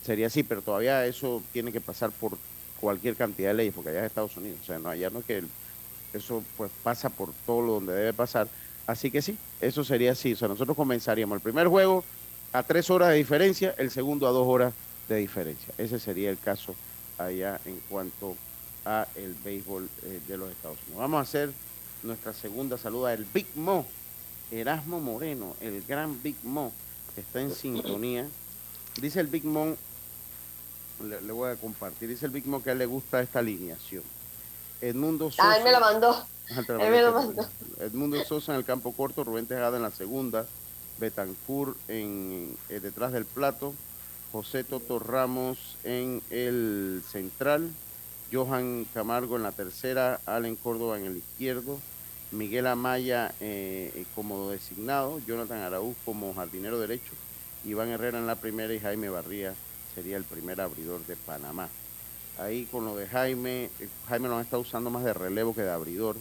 sería así, pero todavía eso tiene que pasar por cualquier cantidad de leyes, porque allá es Estados Unidos, o sea, no, allá no es que eso pues pasa por todo lo donde debe pasar, así que sí, eso sería así, o sea, nosotros comenzaríamos el primer juego a tres horas de diferencia, el segundo a dos horas de diferencia, ese sería el caso allá en cuanto a el béisbol eh, de los Estados Unidos. Vamos a hacer nuestra segunda saluda, el Big Mo, Erasmo Moreno, el gran Big Mo está en sintonía. Dice el Big Mom, le, voy a compartir, dice el Big Mom que a él le gusta esta alineación. Edmundo Sosa. Ah, me lo mandó. me lo mandó. Edmundo Sosa en el campo corto, Rubén Tejada en la segunda, Betancourt en, eh, detrás del plato, José Toto Ramos en el central, Johan Camargo en la tercera, Allen Córdoba en el izquierdo, Miguel Amaya eh, eh, como designado, Jonathan Araúz como jardinero derecho, Iván Herrera en la primera y Jaime Barría sería el primer abridor de Panamá. Ahí con lo de Jaime, eh, Jaime lo está usando más de relevo que de abridor.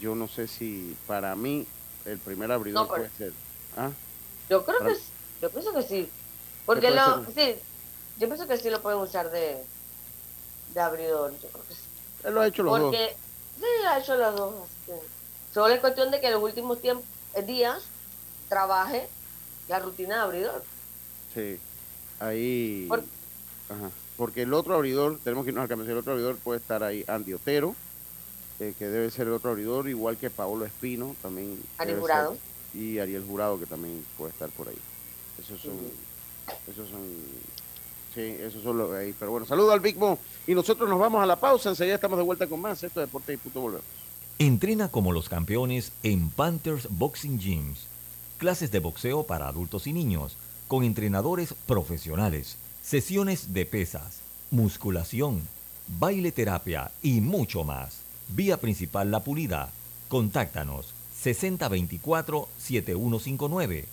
Yo no sé si para mí el primer abridor puede ser. ¿Ah? Yo creo que yo pienso que sí. Porque lo, sí, yo pienso que sí lo pueden usar de, de abridor. Yo creo que sí. Él lo ha hecho los Porque, Sí, ha hecho las dos. Solo es cuestión de que en los últimos tiempos, eh, días trabaje la rutina de abridor. Sí, ahí. Porque el otro abridor, tenemos que irnos al cambio, el otro abridor puede estar ahí Andy Otero, eh, que debe ser el otro abridor, igual que Paolo Espino, también. Ariel Jurado. y Ariel Jurado, que también puede estar por ahí. Esos son. Esos son Sí, eso solo ahí. Pero bueno, saludo al Big Mo. Y nosotros nos vamos a la pausa. Enseguida estamos de vuelta con más. Esto es Deporte y Puto Volvemos. Entrena como los campeones en Panthers Boxing Gyms. Clases de boxeo para adultos y niños. Con entrenadores profesionales. Sesiones de pesas, musculación, baile terapia y mucho más. Vía principal La Pulida. Contáctanos 6024-7159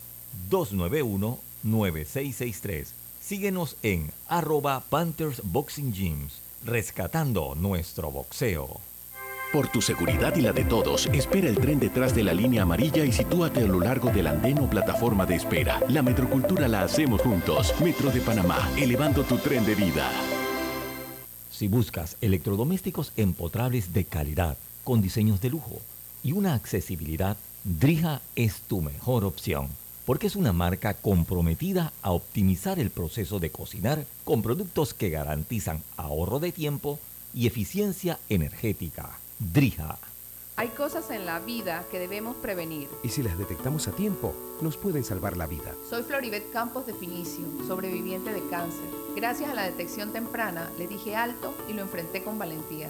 291-9663 Síguenos en arroba Panthers Boxing Gyms, rescatando nuestro boxeo. Por tu seguridad y la de todos, espera el tren detrás de la línea amarilla y sitúate a lo largo del andén o plataforma de espera. La metrocultura la hacemos juntos. Metro de Panamá, elevando tu tren de vida. Si buscas electrodomésticos empotrables de calidad, con diseños de lujo y una accesibilidad, Drija es tu mejor opción, porque es una marca comprometida a optimizar el proceso de cocinar con productos que garantizan ahorro de tiempo y eficiencia energética. Drija. Hay cosas en la vida que debemos prevenir. Y si las detectamos a tiempo, nos pueden salvar la vida. Soy Floribet Campos de Finicio, sobreviviente de cáncer. Gracias a la detección temprana, le dije alto y lo enfrenté con valentía.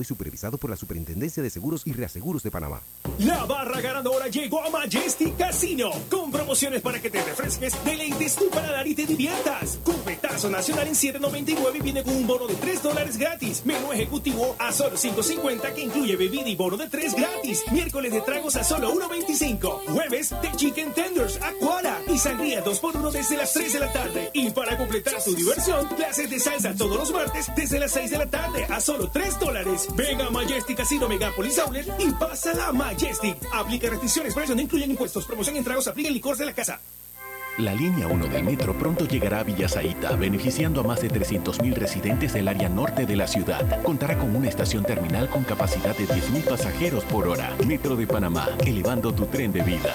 Y supervisado por la Superintendencia de Seguros y Reaseguros de Panamá. La barra ganadora llegó a Majestic Casino con promociones para que te refresques, deleites tu paladar y te diviertas. Cupetazo nacional en 7.99 viene con un bono de 3 dólares gratis. Menú ejecutivo a solo 5.50 que incluye bebida y bono de 3 gratis. Miércoles de tragos a solo 1.25. Jueves de chicken tenders, aquara y sangría 2x1 desde las 3 de la tarde. Y para completar tu diversión, clases de salsa todos los martes desde las 6 de la tarde a solo 3 dólares. Venga a Majestic Casino Megapolis Outlet y pasa la Majestic. Aplica restricciones, precios no incluyen impuestos. Promoción en tragos, aplica el licor de la casa. La línea 1 del metro pronto llegará a Villasaita, beneficiando a más de 300.000 residentes del área norte de la ciudad. Contará con una estación terminal con capacidad de 10.000 pasajeros por hora. Metro de Panamá, elevando tu tren de vida.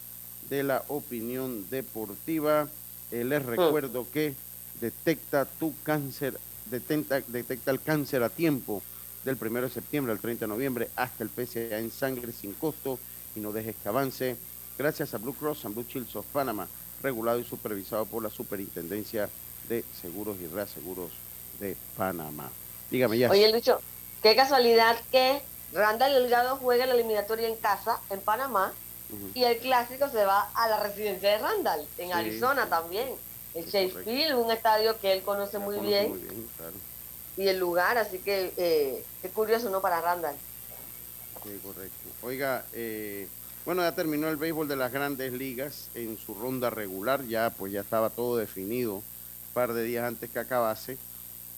de la opinión deportiva. Eh, les recuerdo que detecta tu cáncer, detecta, detecta el cáncer a tiempo del 1 de septiembre al 30 de noviembre hasta el PCA en sangre sin costo y no dejes que avance. Gracias a Blue Cross and Blue Shields of Panama, regulado y supervisado por la Superintendencia de Seguros y Reaseguros de Panamá. Dígame ya. Oye, Lucho, qué casualidad que Randall Delgado juega la eliminatoria en casa, en Panamá, y el clásico se va a la residencia de Randall, en Sí. Arizona también. El Chase. Field, un estadio que él conoce muy bien, muy bien, claro. y el lugar, así que eh, qué curioso, ¿no? Para Randall. Sí, correcto. Oiga, eh, bueno, ya terminó el béisbol de las grandes ligas en su ronda regular, ya pues ya estaba todo definido un par de días antes que acabase.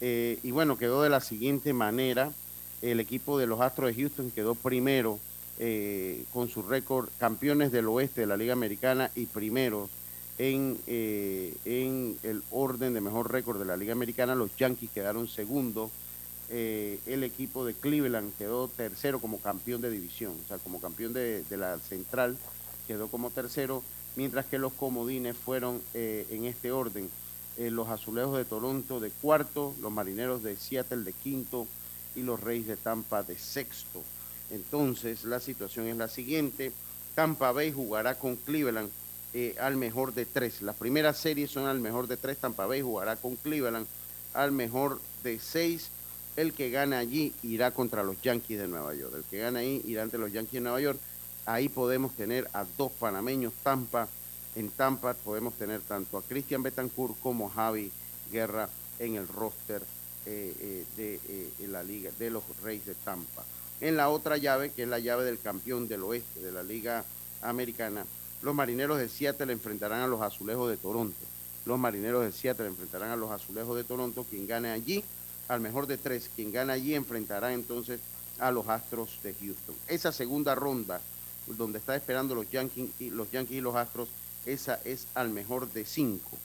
Eh, y bueno, quedó de la siguiente manera. El equipo de los Astros de Houston quedó primero eh, con su récord campeones del oeste de la Liga Americana y primeros en, eh, en el orden de mejor récord de la Liga Americana. Los Yankees quedaron segundo. Eh, el equipo de Cleveland quedó tercero como campeón de división, o sea, como campeón de, de la central, quedó como tercero, mientras que los comodines fueron en este orden. Los Azulejos de Toronto de cuarto, los Marineros de Seattle de quinto y los Reyes de Tampa de sexto. Entonces, la situación es la siguiente. Tampa Bay jugará con Cleveland eh, al mejor de tres. Las primeras series son al mejor de tres. Tampa Bay jugará con Cleveland al mejor de seis. El que gana allí irá contra los Yankees de Nueva York. El que gana ahí irá ante los Yankees de Nueva York. Ahí podemos tener a dos panameños. Tampa, en Tampa podemos tener tanto a Cristian Betancourt como a Javi Guerra en el roster eh, eh, de la liga de los Reyes de Tampa. En la otra llave, que es la llave del campeón del oeste de la liga americana, los marineros de Seattle enfrentarán a los azulejos de Toronto. Los marineros de Seattle enfrentarán a los azulejos de Toronto. Quien gane allí, al mejor de tres, quien gane allí enfrentará entonces a los Astros de Houston. Esa segunda ronda, donde está esperando los Yankees y los, Yankees y los Astros, esa es al mejor de cinco.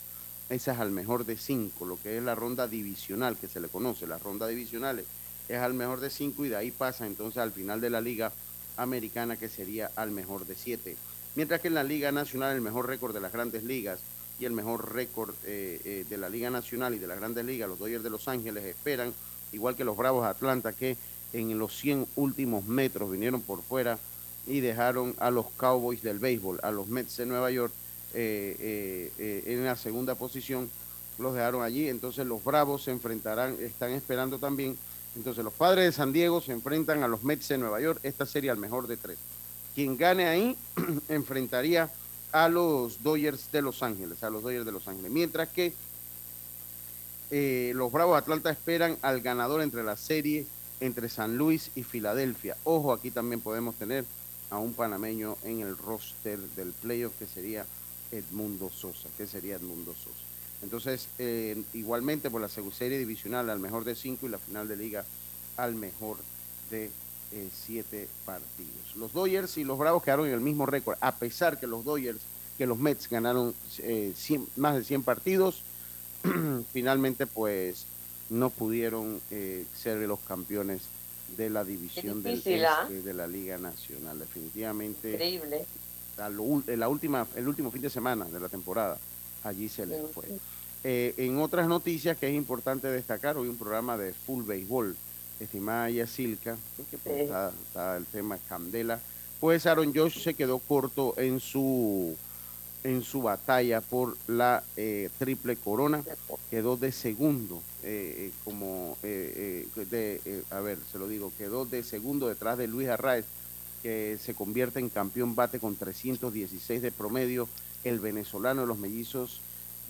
Esa es al mejor de cinco, lo que es la ronda divisional que se le conoce. Las rondas divisionales es al mejor de cinco y de ahí pasa entonces al final de la liga americana que sería al mejor de siete. Mientras que en la Liga Nacional el mejor récord de las grandes ligas y el mejor récord eh, eh, de la Liga Nacional y de las grandes ligas, los Dodgers de Los Ángeles esperan, igual que los Bravos de Atlanta, que en los 100 últimos metros vinieron por fuera y dejaron a los Cowboys del béisbol, a los Mets de Nueva York eh, en la segunda posición, los dejaron allí, entonces los Bravos se enfrentarán, están esperando también, entonces los Padres de San Diego se enfrentan a los Mets de Nueva York, esta sería el mejor de tres. Quien gane ahí [CLEARS THROAT] enfrentaría a los Dodgers de Los Ángeles, a los Dodgers de Los Ángeles. Mientras que eh, los Bravos de Atlanta esperan al ganador entre la serie entre San Luis y Filadelfia. Ojo, aquí también podemos tener a un panameño en el roster del playoff que sería Edmundo Sosa, que sería Edmundo Sosa. Entonces, eh, igualmente por la serie divisional al mejor de cinco y la final de liga al mejor de eh, siete partidos. Los Dodgers y los Bravos quedaron en el mismo récord, a pesar que los Dodgers, que los Mets ganaron eh, más de 100 partidos, [CLEARS THROAT] finalmente pues no pudieron eh, ser los campeones de la división del ¿ah? de la Liga Nacional. Definitivamente. Increíble. la última, el último fin de semana de la temporada, allí se les fue. en otras noticias que es importante destacar, hoy un programa de full béisbol estimada Yacilca, porque pues, está, el tema Candela, pues Aaron Josh se quedó corto en su en su batalla por la eh, triple corona, quedó de segundo, eh, eh, como, de, a ver, se lo digo, quedó de segundo detrás de Luis Arraez, que se convierte en campeón bate con 316 de promedio, el venezolano de los mellizos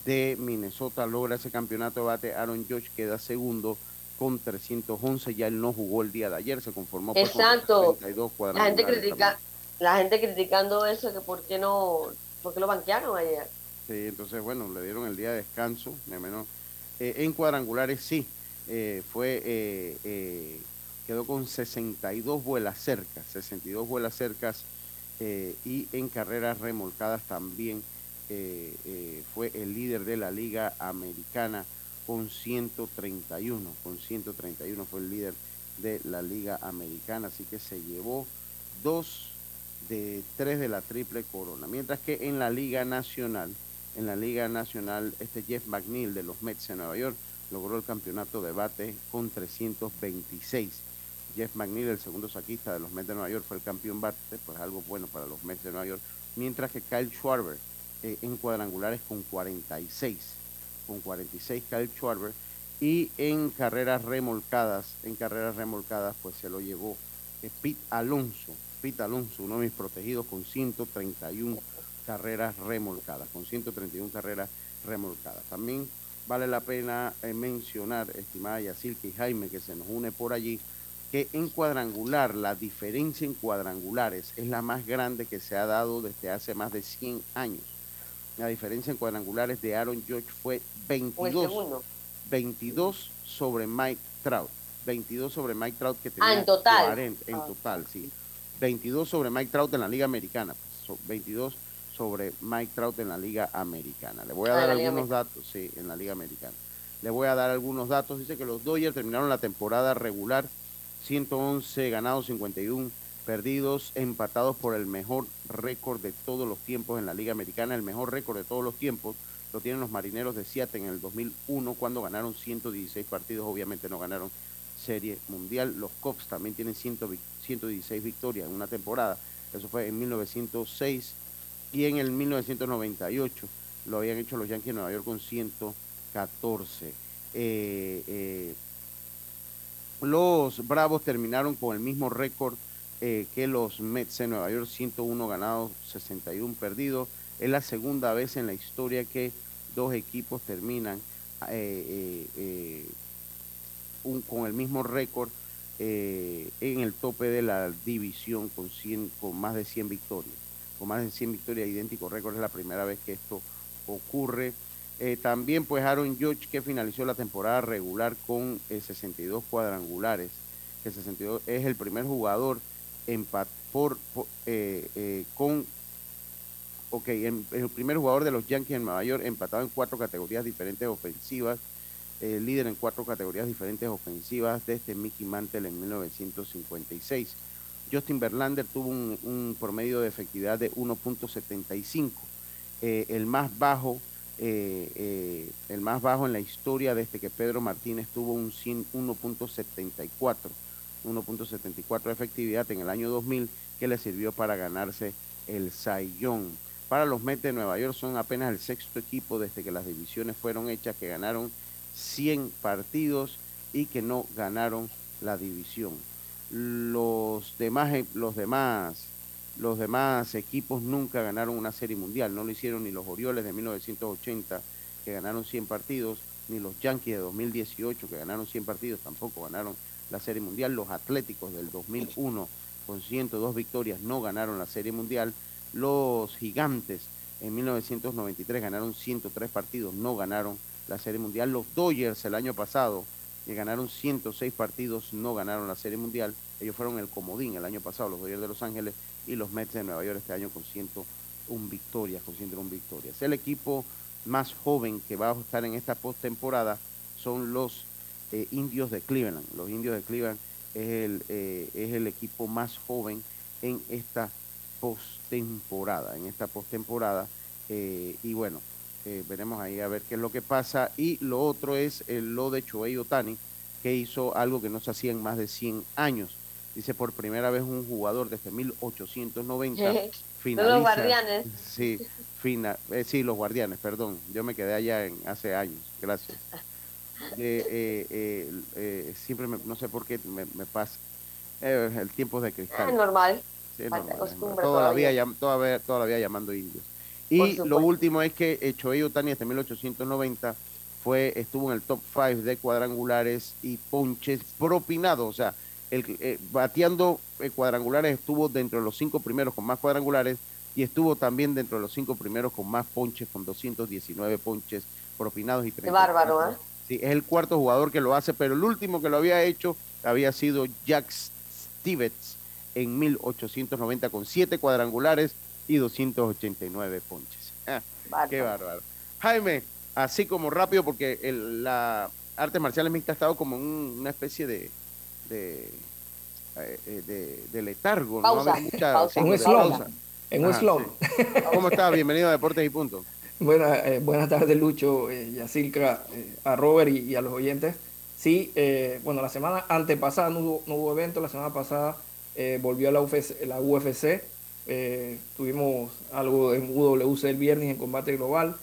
de Minnesota logra ese campeonato de bate, Aaron Josh queda segundo con 311, ya él no jugó el día de ayer, se conformó Exacto. con la gente critica, la gente criticando eso, que por qué no, por qué lo banquearon ayer. Sí, entonces bueno, le dieron el día de descanso, de menos. Eh, en cuadrangulares sí, eh, fue, eh, quedó con 62 vuelas cercas, 62 vuelas cercas y en carreras remolcadas también fue el líder de la liga americana con 131, con 131 fue el líder de la Liga Americana, así que se llevó dos de tres de la triple corona. Mientras que en la Liga Nacional, en la Liga Nacional, este Jeff McNeil de los Mets de Nueva York logró el campeonato de bate con 326. Jeff McNeil, el segundo saquista de los Mets de Nueva York, fue el campeón bate, pues algo bueno para los Mets de Nueva York. Mientras que Kyle Schwarber eh, en cuadrangulares con 46 con 46 Kyle Schwarber y en carreras remolcadas, en carreras remolcadas pues se lo llevó eh, Pete Alonso, Pete Alonso, uno de mis protegidos con 131 carreras remolcadas, con 131 carreras remolcadas. También vale la pena eh, mencionar, estimada Yacirca y Jaime, que se nos une por allí, que en cuadrangular, la diferencia en cuadrangulares es la más grande que se ha dado desde hace más de 100 años. La diferencia en cuadrangulares de Aaron George fue 22, 22 sobre Mike Trout. 22 sobre Mike Trout que tenía ah, en total. 40, en ah. total, sí. 22 sobre Mike Trout en la Liga Americana. 22 pues, sobre Mike Trout en la Liga Americana. Le voy a ah, dar algunos datos, sí, en la Liga Americana. Le voy a dar algunos datos. Dice que los Dodgers terminaron la temporada regular 111 ganados, 51 perdidos, empatados por el mejor récord de todos los tiempos en la Liga Americana. El mejor récord de todos los tiempos lo tienen los Marineros de Seattle en el 2001 cuando ganaron 116 partidos. Obviamente no ganaron Serie Mundial. Los Cubs también tienen 116 victorias en una temporada. Eso fue en 1906. y en el 1998 lo habían hecho los Yankees de Nueva York con 114. Eh, eh, los Bravos terminaron con el mismo récord eh, que los Mets de Nueva York, 101 ganados, 61 perdidos. Es la segunda vez en la historia que dos equipos terminan con el mismo récord en el tope de la división con, 100, con más de 100 victorias. Con más de 100 victorias, idéntico récord, es la primera vez que esto ocurre. Eh, también pues Aaron Judge que finalizó la temporada regular con 62 eh, cuadrangulares, que 62 es el primer jugador por, eh, con ok, el primer jugador de los Yankees en Nueva York empatado en cuatro categorías diferentes ofensivas, líder en cuatro categorías diferentes ofensivas desde Mickey Mantle en 1956. Justin Verlander tuvo un promedio de efectividad de 1.75 eh, el más bajo, eh, eh, el más bajo en la historia desde que Pedro Martínez tuvo un 1.74, 1.74 de efectividad en el año 2000 que le sirvió para ganarse el Sayón. Para los Mets de Nueva York son apenas el sexto equipo desde que las divisiones fueron hechas que ganaron 100 partidos y que no ganaron la división. Los demás, los demás los demás equipos nunca ganaron una serie mundial, no lo hicieron ni los Orioles de 1980, que ganaron 100 partidos, ni los Yankees de 2018, que ganaron 100 partidos, tampoco ganaron la serie mundial. Los Atléticos del 2001, con 102 victorias, no ganaron la serie mundial. Los Gigantes en 1993 ganaron 103 partidos, no ganaron la serie mundial. Los Dodgers el año pasado, que ganaron 106 partidos, no ganaron la serie mundial. Ellos fueron el comodín el año pasado, los Dodgers de Los Ángeles y los Mets de Nueva York este año con 101 victorias, con 101 victorias. El equipo más joven que va a estar en esta postemporada son los eh, indios de Cleveland. Los indios de Cleveland es el, eh, es el equipo más joven en esta postemporada, en esta postemporada. Eh, y bueno, veremos ahí a ver qué es lo que pasa. Y lo otro es lo de Choei Otani, que hizo algo que no se hacía en más de 100 años dice por primera vez un jugador desde 1890 finaliza, los guardianes. Sí, eh, sí, los guardianes, perdón. Yo me quedé allá en, hace años, gracias. [LAUGHS] Eh, eh, siempre, no sé por qué me, pasa. el tiempo de cristal. Es normal. Sí, Todavía, todavía, todavía llamando indios. Y lo último es que Choey Otani desde 1890 fue, estuvo en el top 5 de cuadrangulares y ponches propinados. O sea, el, eh, bateando eh, cuadrangulares estuvo dentro de los cinco primeros con más cuadrangulares y estuvo también dentro de los cinco primeros con más ponches, con 219 ponches propinados y 30. bárbaro, ¿eh? Sí, es el cuarto jugador que lo hace, pero el último que lo había hecho había sido Jack Stevens en 1890 con siete cuadrangulares y 289 ponches. [LAUGHS] Ah, qué bárbaro. Jaime, así como rápido, porque el, la arte marcial mixta ha estado como una especie de, de, eh, de, de letargo. Pausa, no mucha, pausa. En un slow. En un slow. ¿Cómo estás? Bienvenido a Deportes y Punto. [LAUGHS] Buenas, eh, buenas tardes, Lucho, eh, Yacirca, eh, a Robert y, a los oyentes. Sí, eh, bueno, la semana antepasada no hubo, no hubo evento, la semana pasada volvió a la UFC, la UFC tuvimos algo en UWC el viernes en combate global.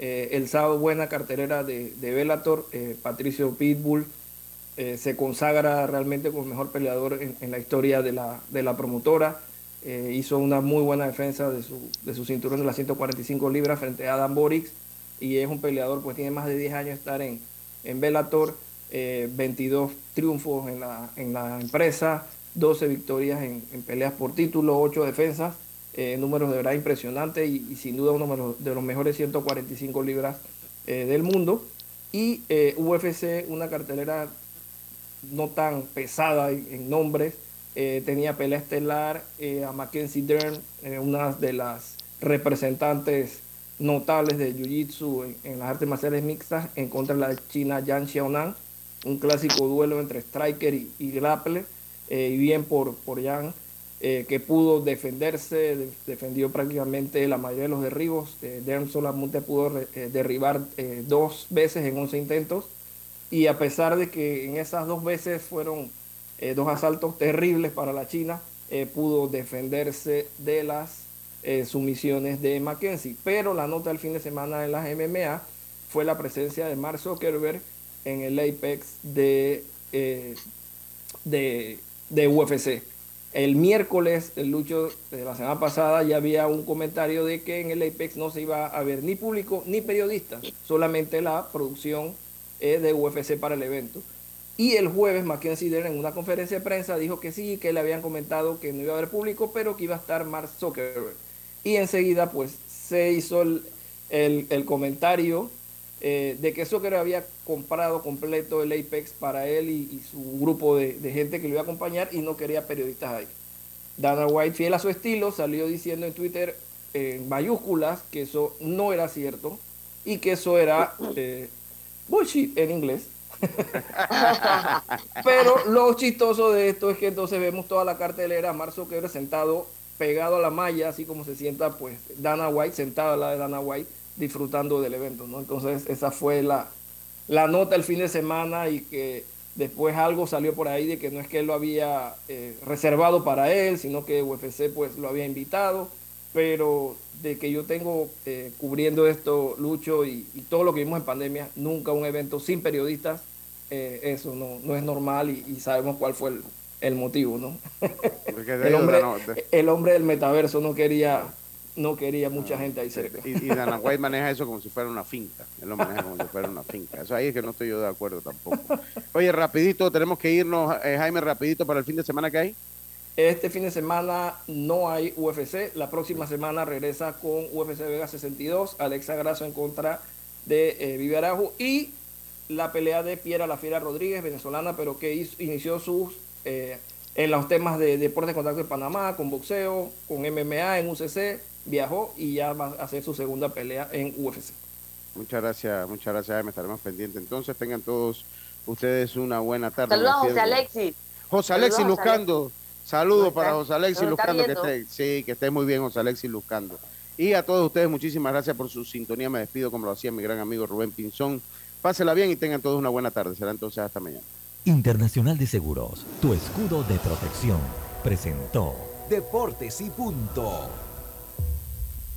el sábado buena cartelera de, de Bellator, Patricio Pitbull, eh, se consagra realmente como el mejor peleador en, la historia de la, de la promotora. Eh, hizo una muy buena defensa de su, de su cinturón de las 145 libras frente a Adam Borix y es un peleador, pues tiene más de 10 años de estar en, en Bellator, 22 eh, triunfos en la, en la empresa, 12 victorias en, peleas por título, 8 defensas, números de verdad impresionantes y, sin duda uno de los mejores 145 libras del mundo. Y UFC, una cartelera no tan pesada en, nombres. Eh, tenía pelea estelar eh, a Mackenzie Dern, eh, una de las representantes notables de Jiu-Jitsu en, las artes marciales mixtas, en contra de la china Yan Xiaonan, un clásico duelo entre striker y, y y bien por, por Yan, que pudo defenderse, defendió prácticamente la mayoría de los derribos. Dern solamente pudo derribar dos veces en 11 intentos y a pesar de que en esas dos veces fueron eh, dos asaltos terribles para la China, eh, pudo defenderse de las eh, sumisiones de Mackenzie. Pero la nota del fin de semana en las MMA fue la presencia de Mark Zuckerberg en el Apex de, de, UFC. El miércoles, el lucho de la semana pasada, ya había un comentario de que en el Apex no se iba a ver ni público ni periodistas, solamente la producción de UFC para el evento. Y el jueves, Mackenzie Dern en una conferencia de prensa dijo que sí, que le habían comentado que no iba a haber público, pero que iba a estar Mark Zuckerberg. Y enseguida, pues, se hizo el, el comentario eh, de que Zucker había comprado completo el Apex para él y, su grupo de, gente que lo iba a acompañar y no quería periodistas ahí. Dana White, fiel a su estilo, salió diciendo en Twitter en mayúsculas que eso no era cierto y que eso era eh, bullshit en inglés. [LAUGHS] Pero lo chistoso de esto es que entonces vemos toda la cartelera, Mark Zuckerberg sentado pegado a la malla, así como se sienta pues Dana White, sentado a la de Dana White disfrutando del evento, ¿no? Entonces esa fue la, la nota el fin de semana y que después algo salió por ahí de que no es que él lo había eh, reservado para él, sino que UFC pues lo había invitado, pero de que yo tengo eh, cubriendo esto, Lucho, y, todo lo que vimos en pandemia, nunca un evento sin periodistas, eh, eso no, no es normal y, sabemos cuál fue el, motivo, ¿no? [LAUGHS] el, hombre, el hombre del metaverso no quería no quería mucha gente ahí cerca. Y, Dana White maneja eso como si fuera una finca. Él lo maneja como si fuera una finca. Eso ahí es que no estoy yo de acuerdo tampoco. [LAUGHS] Oye, rapidito, tenemos que irnos, eh, Jaime, rapidito para el fin de semana que hay. Este fin de semana no hay UFC. La próxima semana regresa con UFC Vega 62. Alexa Grasso en contra de eh, Vivarajo. Y la pelea de Piera La Fiera Rodríguez, venezolana, pero que inició sus eh, en los temas de deporte de contacto en Panamá, con boxeo, con MMA en UCC viajó y ya va a hacer su segunda pelea en UFC. Muchas gracias, muchas gracias, me estaremos pendientes. Entonces tengan todos ustedes una buena tarde. Saludos a José Alexis. José Alexis Lucando. Saludos para José Alexis Lucando, que esté, sí, que esté muy bien José Alexis Lucando. Y a todos ustedes, muchísimas gracias por su sintonía. Me despido como lo hacía mi gran amigo Rubén Pinzón. Pásela bien y tengan todos una buena tarde. Será entonces hasta mañana. Internacional de Seguros, tu escudo de protección, presentó Deportes y punto.